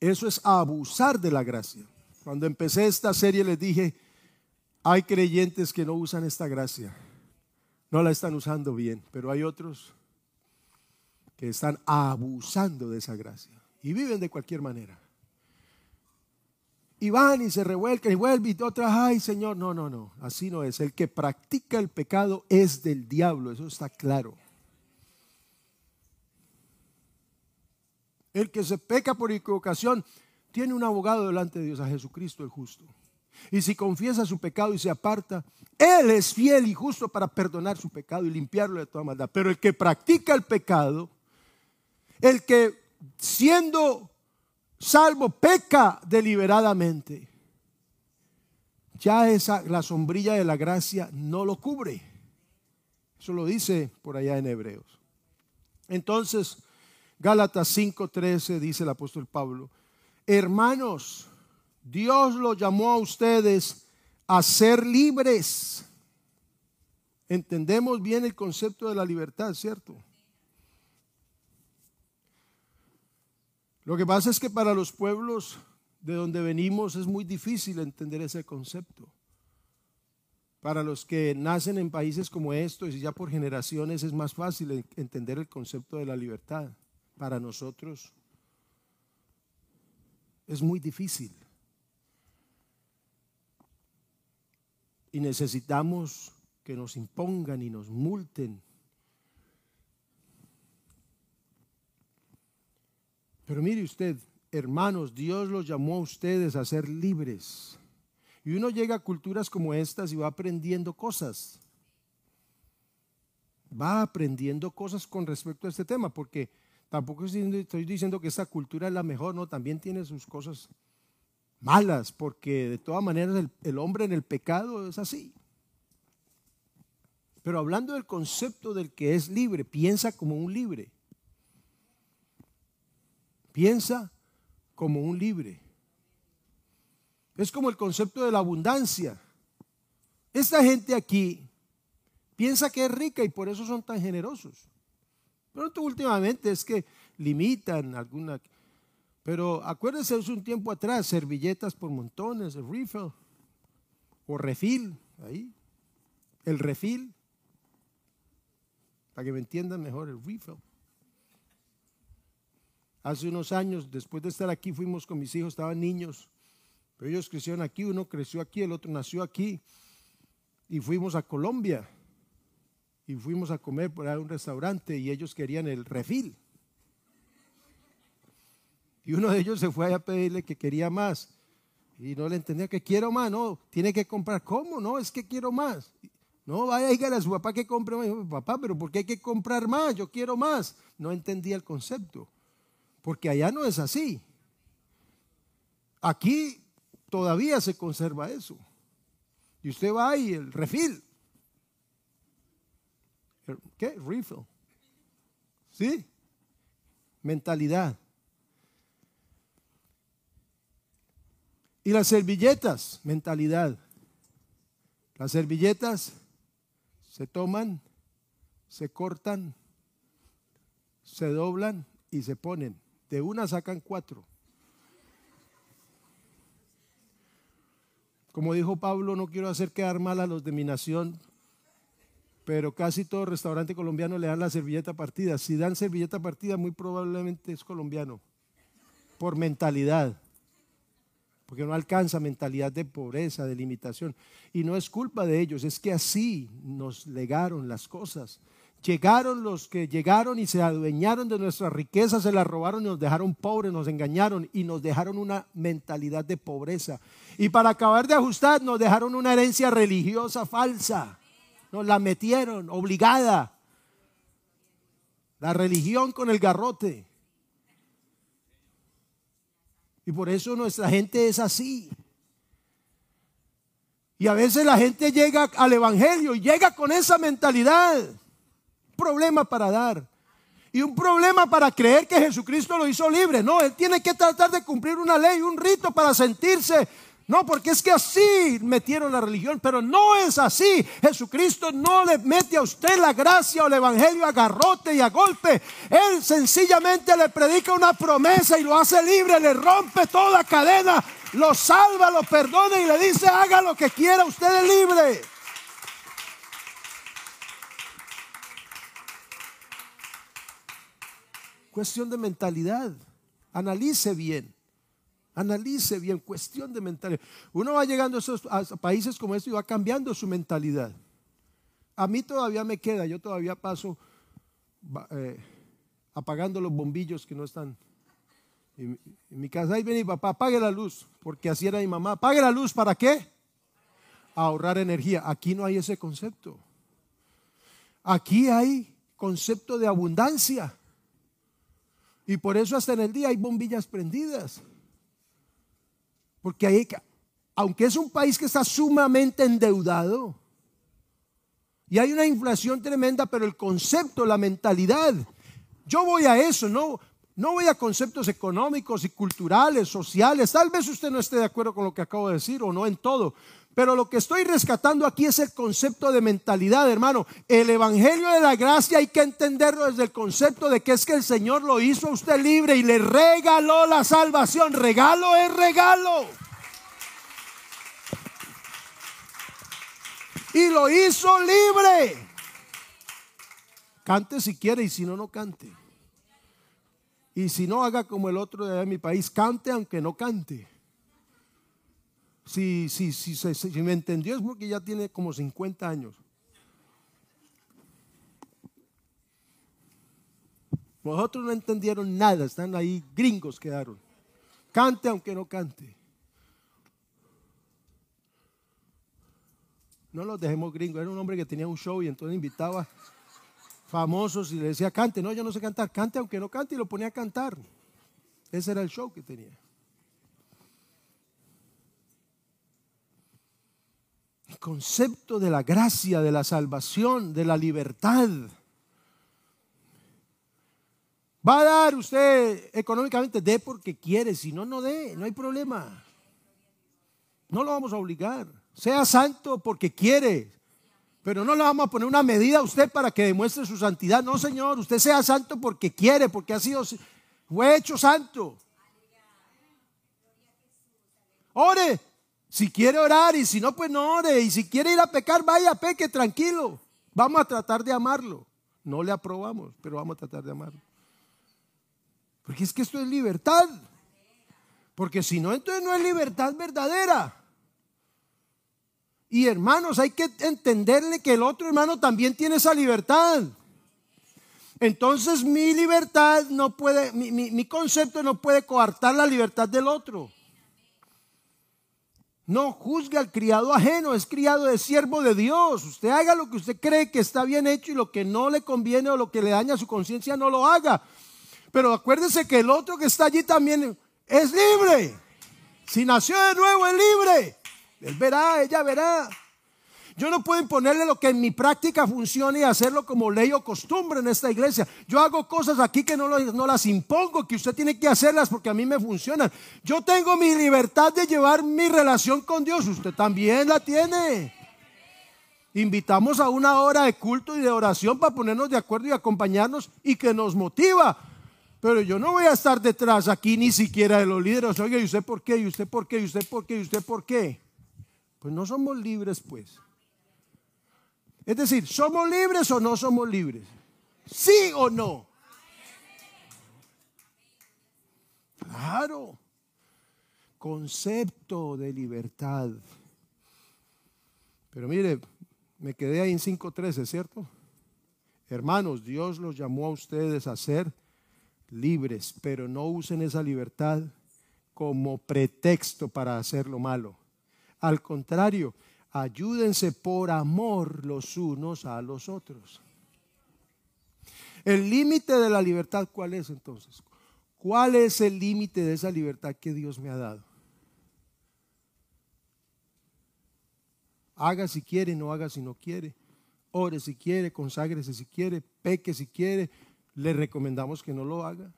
Eso es abusar de la gracia. Cuando empecé esta serie les dije, hay creyentes que no usan esta gracia, no la están usando bien, pero hay otros que están abusando de esa gracia y viven de cualquier manera y van y se revuelcan y vuelven y otras, ay Señor, no, no, no, así no es. El que practica el pecado es del diablo, eso está claro. El que se peca por equivocación tiene un abogado delante de Dios, a Jesucristo el justo. Y si confiesa su pecado y se aparta, Él es fiel y justo para perdonar su pecado y limpiarlo de toda maldad. Pero el que practica el pecado, el que siendo salvo peca deliberadamente, ya esa, la sombrilla de la gracia no lo cubre. Eso lo dice por allá en Hebreos. Entonces, Gálatas 5:13 dice el apóstol Pablo, hermanos, Dios los llamó a ustedes a ser libres. Entendemos bien el concepto de la libertad, ¿cierto? Lo que pasa es que para los pueblos de donde venimos es muy difícil entender ese concepto. Para los que nacen en países como estos y ya por generaciones es más fácil entender el concepto de la libertad. Para nosotros es muy difícil. Y necesitamos que nos impongan y nos multen Pero mire usted, hermanos, Dios los llamó a ustedes a ser libres. Y uno llega a culturas como estas y va aprendiendo cosas. Va aprendiendo cosas con respecto a este tema, porque tampoco estoy diciendo que esta cultura es la mejor, no, también tiene sus cosas malas, porque de todas maneras el, el hombre en el pecado es así. Pero hablando del concepto del que es libre, piensa como un libre. Piensa como un libre. Es como el concepto de la abundancia. Esta gente aquí piensa que es rica y por eso son tan generosos. Pero últimamente es que limitan alguna... Pero acuérdense, es un tiempo atrás, servilletas por montones, el refill o refil, ahí, el refil, para que me entiendan mejor, el refill. Hace unos años, después de estar aquí, fuimos con mis hijos, estaban niños, pero ellos crecieron aquí, uno creció aquí, el otro nació aquí, y fuimos a Colombia, y fuimos a comer por ahí a un restaurante, y ellos querían el refil. Y uno de ellos se fue a pedirle que quería más. Y no le entendía que quiero más, no, tiene que comprar. ¿Cómo? No, es que quiero más. No, vaya, dígale a su papá que compre más. Papá, pero ¿por qué hay que comprar más? Yo quiero más. No entendía el concepto. Porque allá no es así. Aquí todavía se conserva eso. Y usted va y el refil. ¿Qué? Refill. ¿Sí? Mentalidad. Y las servilletas, mentalidad. Las servilletas se toman, se cortan, se doblan y se ponen. De una sacan cuatro. Como dijo Pablo, no quiero hacer quedar mal a los de mi nación, pero casi todo restaurante colombiano le dan la servilleta partida. Si dan servilleta partida, muy probablemente es colombiano, por mentalidad, porque no alcanza mentalidad de pobreza, de limitación. Y no es culpa de ellos, es que así nos legaron las cosas. Llegaron los que llegaron y se adueñaron de nuestras riquezas, se las robaron y nos dejaron pobres, nos engañaron y nos dejaron una mentalidad de pobreza. Y para acabar de ajustar, nos dejaron una herencia religiosa falsa. Nos la metieron, obligada. La religión con el garrote. Y por eso nuestra gente es así. Y a veces la gente llega al Evangelio y llega con esa mentalidad problema para dar. Y un problema para creer que Jesucristo lo hizo libre. No, él tiene que tratar de cumplir una ley, un rito para sentirse. No, porque es que así metieron la religión, pero no es así. Jesucristo no le mete a usted la gracia o el evangelio a garrote y a golpe. Él sencillamente le predica una promesa y lo hace libre, le rompe toda cadena, lo salva, lo perdona y le dice, haga lo que quiera, usted es libre. Cuestión de mentalidad. Analice bien. Analice bien. Cuestión de mentalidad. Uno va llegando a, esos, países como este y va cambiando su mentalidad. A mí todavía me queda. Yo todavía paso eh, apagando los bombillos que no están. En, mi casa, ahí viene mi papá, apague la luz, porque así era mi mamá. Apague la luz, ¿para qué? ahorrar energía. Aquí no hay ese concepto. Aquí hay concepto de abundancia. Y por eso hasta en el día hay bombillas prendidas. Porque hay, aunque es un país que está sumamente endeudado y hay una inflación tremenda, pero el concepto, la mentalidad, yo voy a eso, no, no voy a conceptos económicos y culturales, sociales. Tal vez usted no esté de acuerdo con lo que acabo de decir o no en todo, pero lo que estoy rescatando aquí es el concepto de mentalidad, hermano. El Evangelio de la Gracia hay que entenderlo desde el concepto de que es que el Señor lo hizo a usted libre y le regaló la salvación. Regalo es regalo. Y lo hizo libre. Cante si quiere y si no, no cante. Y si no, haga como el otro de mi país, cante aunque no cante. Si, si, si, me entendió es porque ya tiene como 50 años. Vosotros no entendieron nada, están ahí, gringos quedaron. Cante aunque no cante. No los dejemos gringos. Era un hombre que tenía un show y entonces invitaba famosos y le decía, cante. No, yo no sé cantar. Cante aunque no cante y lo ponía a cantar. Ese era el show que tenía. Concepto de la gracia, de la salvación, de la libertad. Va a dar usted económicamente, dé porque quiere, si no, no dé, no hay problema. No lo vamos a obligar. Sea santo porque quiere, pero no le vamos a poner una medida a usted para que demuestre su santidad. No, Señor, usted sea santo porque quiere, porque ha sido, fue hecho santo. Ore, si quiere orar y si no, pues no ore. Y si quiere ir a pecar, vaya, peque tranquilo. Vamos a tratar de amarlo. No le aprobamos, pero vamos a tratar de amarlo. Porque es que esto es libertad. Porque si no, entonces no es libertad verdadera. Y hermanos, hay que entenderle que el otro hermano también tiene esa libertad. Entonces mi libertad no puede, mi, mi concepto no puede coartar la libertad del otro. No juzgue al criado ajeno, es criado de siervo de Dios. Usted haga lo que usted cree que está bien hecho y lo que no le conviene o lo que le daña su conciencia no lo haga. Pero acuérdese que el otro que está allí también es libre. Si nació de nuevo es libre. Él verá, ella verá. Yo no puedo imponerle lo que en mi práctica funcione y hacerlo como ley o costumbre en esta iglesia. Yo hago cosas aquí que no, no, las impongo, que usted tiene que hacerlas porque a mí me funcionan. Yo tengo mi libertad de llevar mi relación con Dios. Usted también la tiene. Invitamos a una hora de culto y de oración para ponernos de acuerdo y acompañarnos y que nos motiva. Pero yo no voy a estar detrás aquí ni siquiera de los líderes. Oiga, ¿y usted por qué? ¿Y usted por qué? ¿Y usted por qué? ¿Y usted por qué? Pues no somos libres, pues. Es decir, ¿somos libres o no somos libres? ¿Sí o no? Claro. Concepto de libertad. Pero mire, me quedé ahí en 5.13, ¿cierto? Hermanos, Dios los llamó a ustedes a ser libres, pero no usen esa libertad como pretexto para hacer lo malo. Al contrario, ayúdense por amor los unos a los otros. El límite de la libertad, ¿cuál es entonces? ¿Cuál es el límite de esa libertad que Dios me ha dado? Haga si quiere, no haga si no quiere. Ore si quiere, conságrese si quiere, peque si quiere, le recomendamos que no lo haga.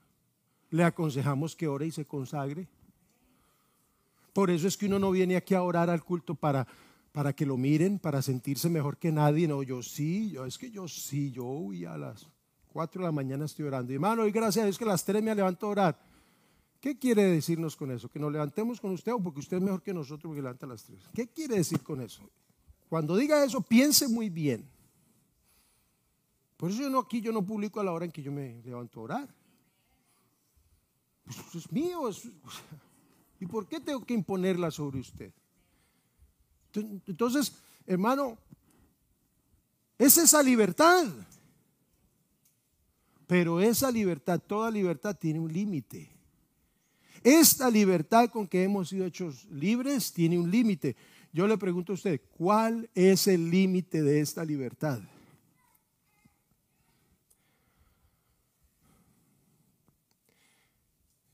Le aconsejamos que ore y se consagre. Por eso es que uno no viene aquí a orar al culto para, para que lo miren, para sentirse mejor que nadie. No, yo sí, yo es que yo sí, yo hoy a las 4 de la mañana estoy orando. Y hermano, gracias a Dios que a las 3 me levanto a orar. ¿Qué quiere decirnos con eso? ¿Que nos levantemos con usted o porque usted es mejor que nosotros porque levanta las 3? ¿Qué quiere decir con eso? Cuando diga eso, piense muy bien. Por eso yo no, aquí yo no publico a la hora en que yo me levanto a orar. Pues es mío. ¿Y por qué tengo que imponerla sobre usted? Entonces, hermano, es esa libertad. Pero esa libertad, toda libertad tiene un límite. Esta libertad con que hemos sido hechos libres tiene un límite. Yo le pregunto a usted, ¿cuál es el límite de esta libertad?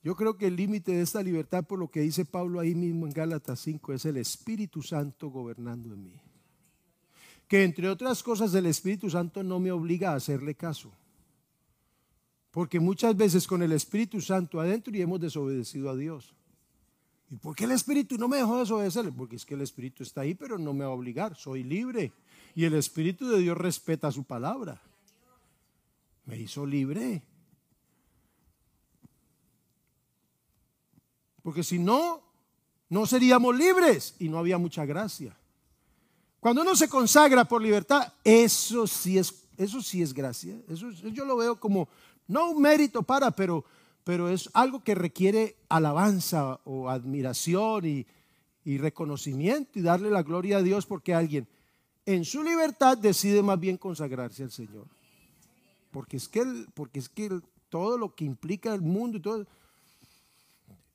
Yo creo que el límite de esta libertad, por lo que dice Pablo ahí mismo en Gálatas 5, es el Espíritu Santo gobernando en mí. Que entre otras cosas el Espíritu Santo no me obliga a hacerle caso. Porque muchas veces con el Espíritu Santo adentro y hemos desobedecido a Dios. ¿Y por qué el Espíritu no me dejó desobedecerle? Porque es que el Espíritu está ahí, pero no me va a obligar. Soy libre. Y el Espíritu de Dios respeta su palabra. Me hizo libre. Porque si no, no seríamos libres y no había mucha gracia. Cuando uno se consagra por libertad, eso sí es, eso sí es gracia. Eso yo lo veo como, no un mérito para, pero, pero es algo que requiere alabanza o admiración y, y reconocimiento y darle la gloria a Dios porque alguien en su libertad decide más bien consagrarse al Señor. Porque es que, porque es que todo lo que implica el mundo y todo,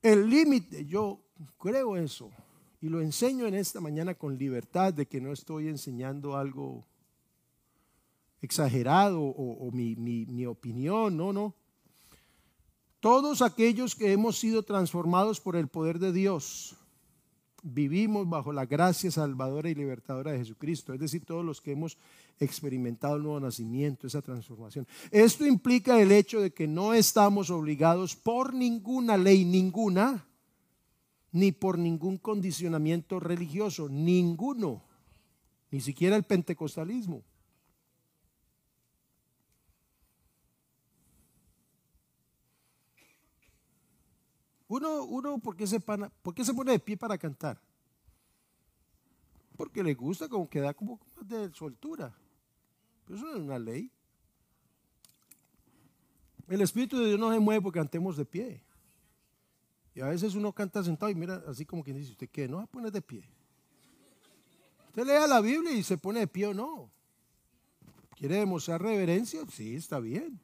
el límite, yo creo eso y lo enseño en esta mañana con libertad de que no estoy enseñando algo exagerado o, mi, mi opinión, no, no. Todos aquellos que hemos sido transformados por el poder de Dios, vivimos bajo la gracia salvadora y libertadora de Jesucristo, es decir, todos los que hemos experimentado el nuevo nacimiento, esa transformación. Esto implica el hecho de que no estamos obligados por ninguna ley, ninguna, ni por ningún condicionamiento religioso, ninguno, ni siquiera el pentecostalismo. Uno, uno ¿por, qué se ¿por qué se pone de pie para cantar? Porque le gusta, como que da como de soltura. Pero eso no es una ley. El Espíritu de Dios no se mueve porque cantemos de pie. Y a veces uno canta sentado y mira así como quien dice, ¿usted qué? No va a poner de pie. Usted lea la Biblia y se pone de pie o no. ¿Quiere demostrar reverencia? Sí, está bien.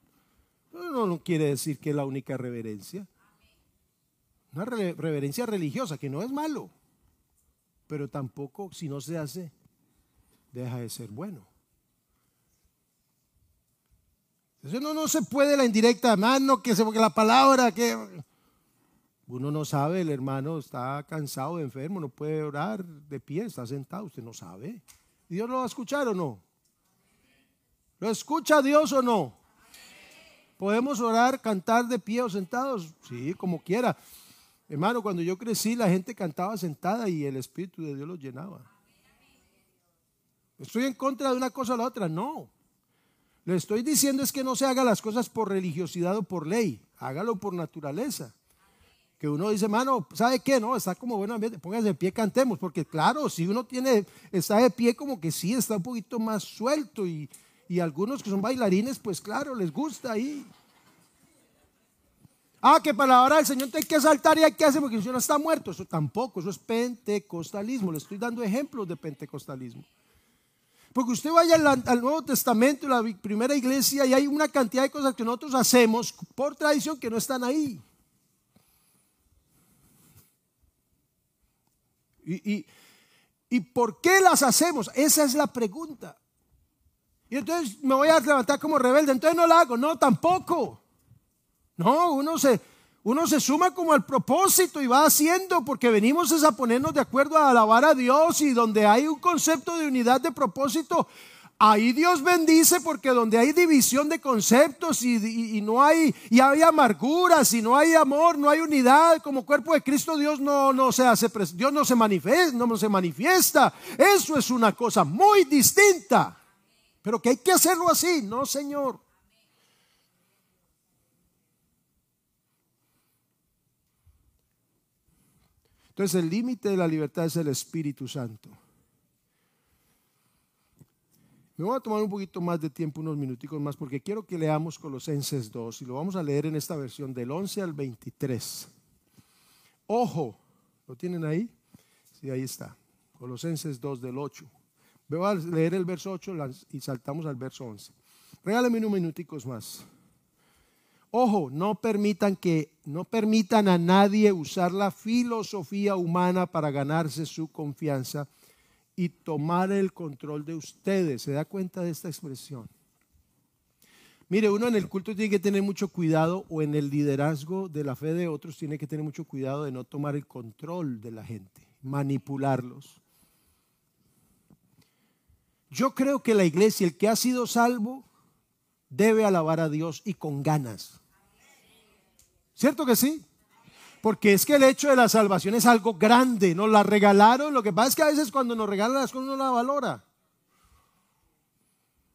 Pero no, no quiere decir que es la única reverencia. Una reverencia religiosa, que no es malo. Pero tampoco, si no se hace, deja de ser bueno. Entonces no, no se puede la indirecta, mano, que se porque la palabra que uno no sabe, el hermano está cansado, enfermo, no puede orar de pie, está sentado, usted no sabe. Dios lo va a escuchar o no? ¿Lo escucha Dios o no? ¿Podemos orar, cantar de pie o sentados? Sí, como quiera. Hermano, cuando yo crecí, la gente cantaba sentada y el Espíritu de Dios los llenaba. ¿Estoy en contra de una cosa o la otra? No. Le estoy diciendo es que no se haga las cosas por religiosidad o por ley. Hágalo por naturaleza. Que uno dice, hermano, ¿sabe qué? No, está como bueno. Póngase de pie, cantemos. Porque claro, si uno tiene, está de pie como que sí, está un poquito más suelto. Y, y algunos que son bailarines, pues claro, les gusta ahí. Ah, que para la hora del Señor hay que saltar y hay que hacer porque el Señor está muerto. Eso tampoco, eso es pentecostalismo. Le estoy dando ejemplos de pentecostalismo. Porque usted vaya al, Nuevo Testamento, la primera iglesia, y hay una cantidad de cosas que nosotros hacemos por tradición que no están ahí. Y, y, ¿Y por qué las hacemos? Esa es la pregunta. Y entonces me voy a levantar como rebelde, entonces no la hago. No, tampoco. No, uno se, uno se suma como al propósito y va haciendo porque venimos a ponernos de acuerdo a alabar a Dios y donde hay un concepto de unidad de propósito, ahí Dios bendice porque donde hay división de conceptos y, no hay y hay amarguras y no hay amor, no hay unidad como cuerpo de Cristo, Dios no, no se hace, Dios no se manifiesta, no se manifiesta. Eso es una cosa muy distinta. Pero que hay que hacerlo así, no, Señor. Entonces el límite de la libertad es el Espíritu Santo. Me voy a tomar un poquito más de tiempo, unos minuticos más, porque quiero que leamos Colosenses 2 y lo vamos a leer en esta versión del 11 al 23. Ojo, ¿lo tienen ahí? Sí, ahí está. Colosenses 2 del 8. Voy a leer el verso 8 y saltamos al verso 11. Regálame unos minuticos más. Ojo, no permitan que no permitan a nadie usar la filosofía humana para ganarse su confianza y tomar el control de ustedes. ¿Se da cuenta de esta expresión? Mire, uno en el culto tiene que tener mucho cuidado o en el liderazgo de la fe de otros tiene que tener mucho cuidado de no tomar el control de la gente, manipularlos. Yo creo que la iglesia, el que ha sido salvo, debe alabar a Dios y con ganas. ¿Cierto que sí? Porque es que el hecho de la salvación es algo grande. Nos la regalaron. Lo que pasa es que a veces cuando nos regalan las cosas uno la valora.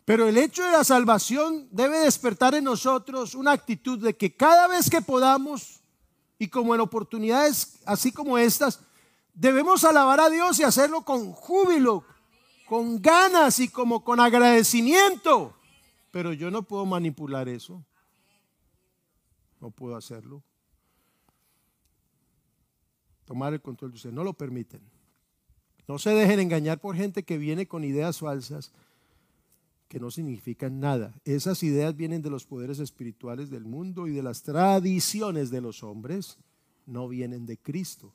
Pero el hecho de la salvación debe despertar en nosotros una actitud de que cada vez que podamos, y como en oportunidades así como estas, debemos alabar a Dios y hacerlo con júbilo, con ganas y como con agradecimiento. Pero yo no puedo manipular eso no puedo hacerlo. Tomar el control de usted, no lo permiten. No se dejen engañar por gente que viene con ideas falsas que no significan nada. Esas ideas vienen de los poderes espirituales del mundo y de las tradiciones de los hombres, no vienen de Cristo.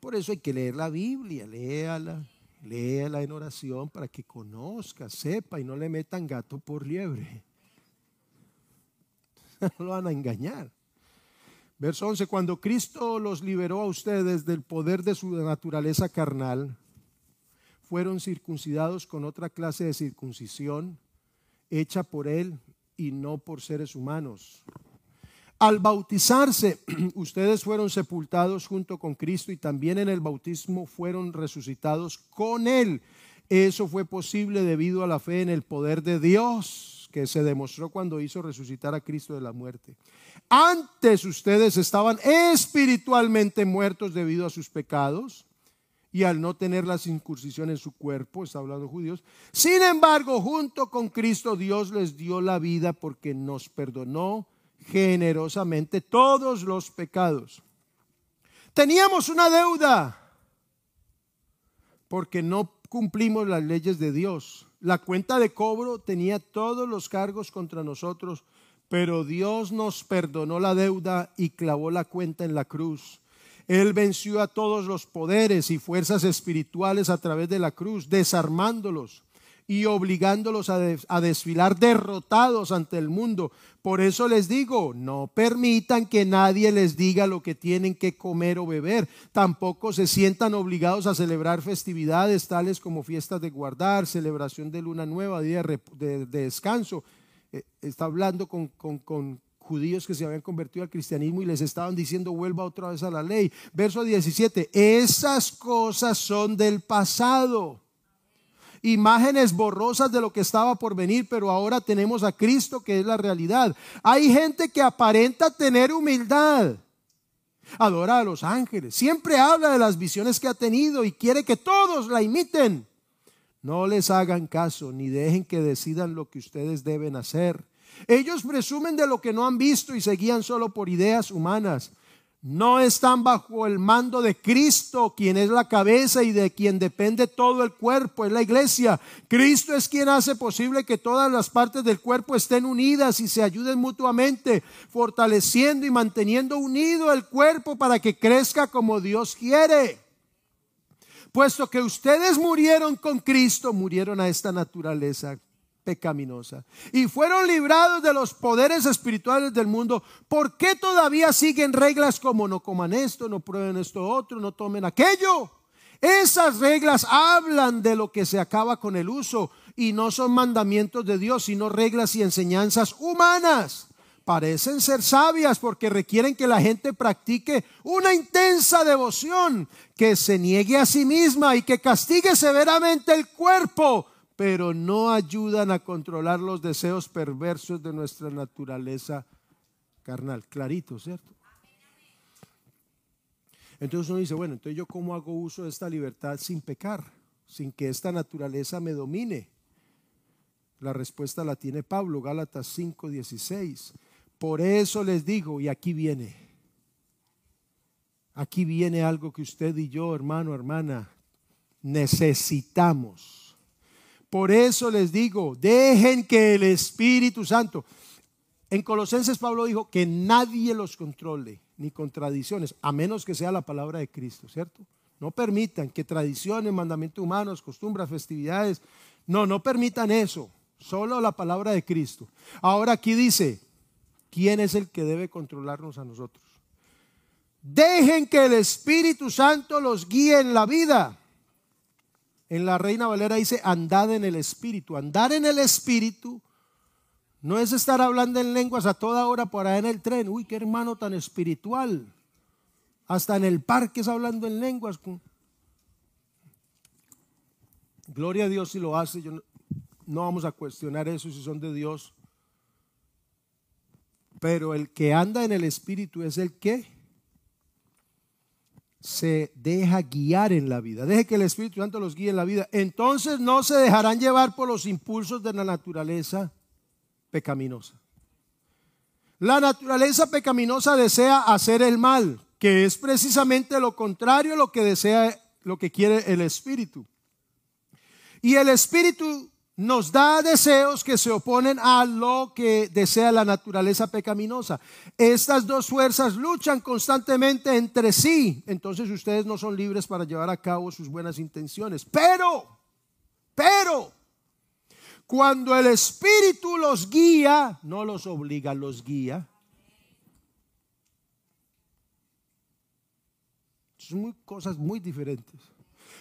Por eso hay que leer la Biblia, léala, léala en oración para que conozca, sepa y no le metan gato por liebre. No [laughs] lo van a engañar. Verso 11, cuando Cristo los liberó a ustedes del poder de su naturaleza carnal, fueron circuncidados con otra clase de circuncisión hecha por Él y no por seres humanos. Al bautizarse, [clears throat] ustedes fueron sepultados junto con Cristo y también en el bautismo fueron resucitados con Él. Eso fue posible debido a la fe en el poder de Dios que se demostró cuando hizo resucitar a Cristo de la muerte. Antes ustedes estaban espiritualmente muertos debido a sus pecados y al no tener la circuncisión en su cuerpo, está hablando judíos. Sin embargo, junto con Cristo Dios les dio la vida porque nos perdonó generosamente todos los pecados. Teníamos una deuda porque no cumplimos las leyes de Dios la cuenta de cobro tenía todos los cargos contra nosotros, pero Dios nos perdonó la deuda y clavó la cuenta en la cruz. Él venció a todos los poderes y fuerzas espirituales a través de la cruz, desarmándolos y obligándolos a, desfilar derrotados ante el mundo. Por eso les digo, no permitan que nadie les diga lo que tienen que comer o beber. Tampoco se sientan obligados a celebrar festividades tales como fiestas de guardar, celebración de luna nueva, día de, descanso. Eh, está hablando con, con, con judíos que se habían convertido al cristianismo y les estaban diciendo vuelva otra vez a la ley. Verso 17, esas cosas son del pasado imágenes borrosas de lo que estaba por venir, pero ahora tenemos a Cristo que es la realidad. Hay gente que aparenta tener humildad. Adora a los ángeles. Siempre habla de las visiones que ha tenido y quiere que todos la imiten. No les hagan caso ni dejen que decidan lo que ustedes deben hacer. Ellos presumen de lo que no han visto y se guían solo por ideas humanas no están bajo el mando de Cristo, quien es la cabeza y de quien depende todo el cuerpo, es la iglesia. Cristo es quien hace posible que todas las partes del cuerpo estén unidas y se ayuden mutuamente, fortaleciendo y manteniendo unido el cuerpo para que crezca como Dios quiere. Puesto que ustedes murieron con Cristo, murieron a esta naturaleza pecaminosa y fueron librados de los poderes espirituales del mundo, ¿por qué todavía siguen reglas como no coman esto, no prueben esto otro, no tomen aquello? Esas reglas hablan de lo que se acaba con el uso y no son mandamientos de Dios, sino reglas y enseñanzas humanas. Parecen ser sabias porque requieren que la gente practique una intensa devoción, que se niegue a sí misma y que castigue severamente el cuerpo pero no ayudan a controlar los deseos perversos de nuestra naturaleza carnal. Clarito, ¿cierto? Entonces uno dice, bueno, entonces yo cómo hago uso de esta libertad sin pecar, sin que esta naturaleza me domine. La respuesta la tiene Pablo, Gálatas 5:16. Por eso les digo, y aquí viene, aquí viene algo que usted y yo, hermano, hermana, necesitamos por eso les digo, dejen que el Espíritu Santo, en Colosenses Pablo dijo que nadie los controle, ni con tradiciones, a menos que sea la palabra de Cristo, ¿cierto? No permitan que tradiciones, mandamientos humanos, costumbres, festividades, no, no permitan eso, solo la palabra de Cristo. Ahora aquí dice, ¿quién es el que debe controlarnos a nosotros? Dejen que el Espíritu Santo los guíe en la vida. En la Reina Valera dice, andad en el Espíritu. Andar en el Espíritu no es estar hablando en lenguas a toda hora por ahí en el tren. Uy, qué hermano tan espiritual. Hasta en el parque es hablando en lenguas. Gloria a Dios si lo hace. Yo no, no vamos a cuestionar eso si son de Dios. Pero el que anda en el Espíritu es el que se deja guiar en la vida. Deje que el Espíritu Santo los guíe en la vida. Entonces no se dejarán llevar por los impulsos de la naturaleza pecaminosa. La naturaleza pecaminosa desea hacer el mal, que es precisamente lo contrario a lo que desea, lo que quiere el Espíritu. Y el Espíritu nos da deseos que se oponen a lo que desea la naturaleza pecaminosa. Estas dos fuerzas luchan constantemente entre sí, entonces ustedes no son libres para llevar a cabo sus buenas intenciones. Pero, pero, cuando el Espíritu los guía, no los obliga, los guía. Son cosas muy diferentes.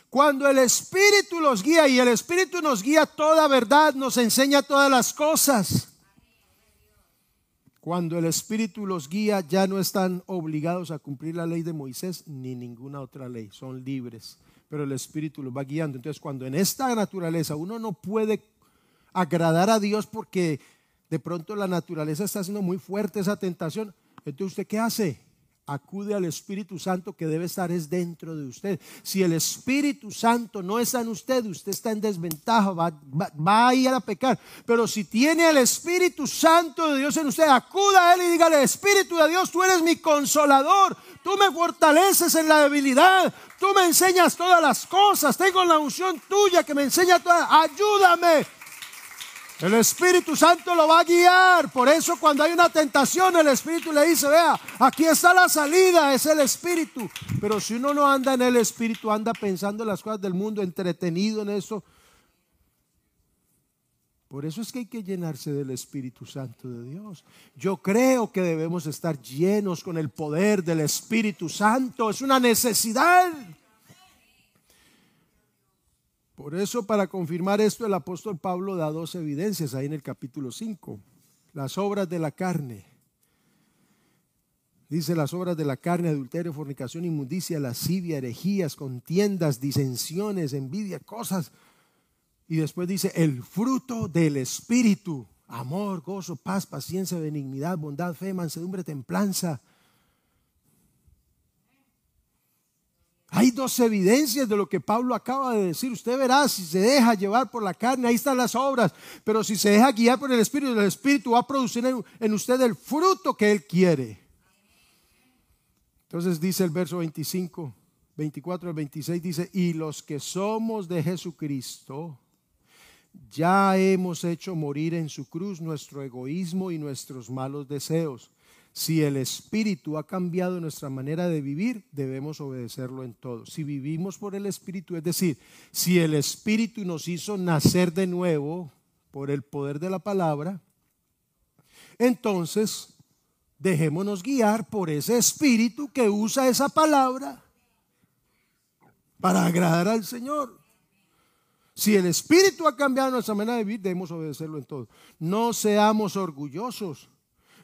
Cuando el Espíritu los guía y el Espíritu nos guía toda verdad, nos enseña todas las cosas. Cuando el Espíritu los guía, ya no están obligados a cumplir la ley de Moisés ni ninguna otra ley, son libres, pero el Espíritu los va guiando. Entonces, cuando en esta naturaleza uno no puede agradar a Dios porque de pronto la naturaleza está haciendo muy fuerte esa tentación, entonces usted qué hace? Acude al Espíritu Santo que debe estar es dentro de usted. Si el Espíritu Santo no está en usted, usted está en desventaja, va, va, a ir a pecar. Pero si tiene el Espíritu Santo de Dios en usted, acuda a Él y dígale, Espíritu de Dios, tú eres mi consolador, tú me fortaleces en la debilidad, tú me enseñas todas las cosas, tengo la unción tuya que me enseña todas, ayúdame el Espíritu Santo lo va a guiar. Por eso cuando hay una tentación, el Espíritu le dice, vea, aquí está la salida, es el Espíritu. Pero si uno no anda en el Espíritu, anda pensando en las cosas del mundo, entretenido en eso, Por eso es que hay que llenarse del Espíritu Santo de Dios. Yo creo que debemos estar llenos con el poder del Espíritu Santo. Es una necesidad. Por eso, para confirmar esto, el apóstol Pablo da dos evidencias ahí en el capítulo 5. Las obras de la carne. Dice las obras de la carne, adulterio, fornicación, inmundicia, lascivia, herejías, contiendas, disensiones, envidia, cosas y después dice, el fruto del Espíritu, amor, gozo, paz, paciencia, benignidad, bondad, fe, mansedumbre, templanza. Hay dos evidencias de lo que Pablo acaba de decir. Usted verá si se deja llevar por la carne, ahí están las obras. Pero si se deja guiar por el Espíritu, el Espíritu va a producir en, usted el fruto que Él quiere. Entonces dice el verso 25, 24 al 26, dice, y los que somos de Jesucristo, ya hemos hecho morir en su cruz nuestro egoísmo y nuestros malos deseos. Si el Espíritu ha cambiado nuestra manera de vivir, debemos obedecerlo en todo. Si vivimos por el Espíritu, es decir, si el Espíritu nos hizo nacer de nuevo por el poder de la palabra, entonces dejémonos guiar por ese Espíritu que usa esa palabra para agradar al Señor. Si el Espíritu ha cambiado nuestra manera de vivir, debemos obedecerlo en todo. No seamos orgullosos,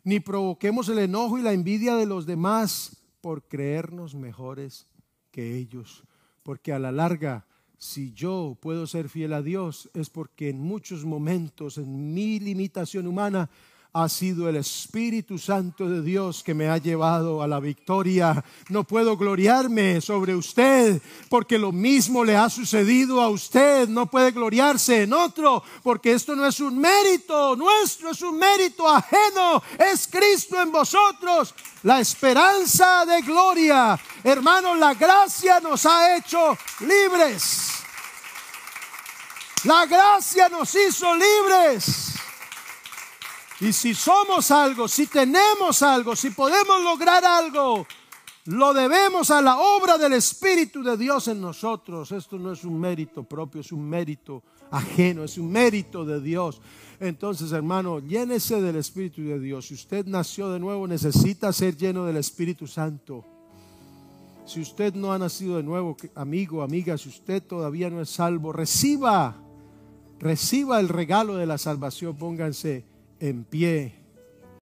ni provoquemos el enojo y la envidia de los demás por creernos mejores que ellos. Porque a la larga, si yo puedo ser fiel a Dios, es porque en muchos momentos, en mi limitación humana, ha sido el Espíritu Santo de Dios que me ha llevado a la victoria. No puedo gloriarme sobre usted porque lo mismo le ha sucedido a usted. No puede gloriarse en otro porque esto no es un mérito nuestro, es un mérito ajeno. Es Cristo en vosotros, la esperanza de gloria. Hermanos, la gracia nos ha hecho libres. La gracia nos hizo libres. Y si somos algo, si tenemos algo, si podemos lograr algo, lo debemos a la obra del Espíritu de Dios en nosotros. Esto no es un mérito propio, es un mérito ajeno, es un mérito de Dios. Entonces, hermano, llénese del Espíritu de Dios. Si usted nació de nuevo, necesita ser lleno del Espíritu Santo. Si usted no ha nacido de nuevo, amigo, amiga, si usted todavía no es salvo, reciba, reciba el regalo de la salvación. Pónganse en pie.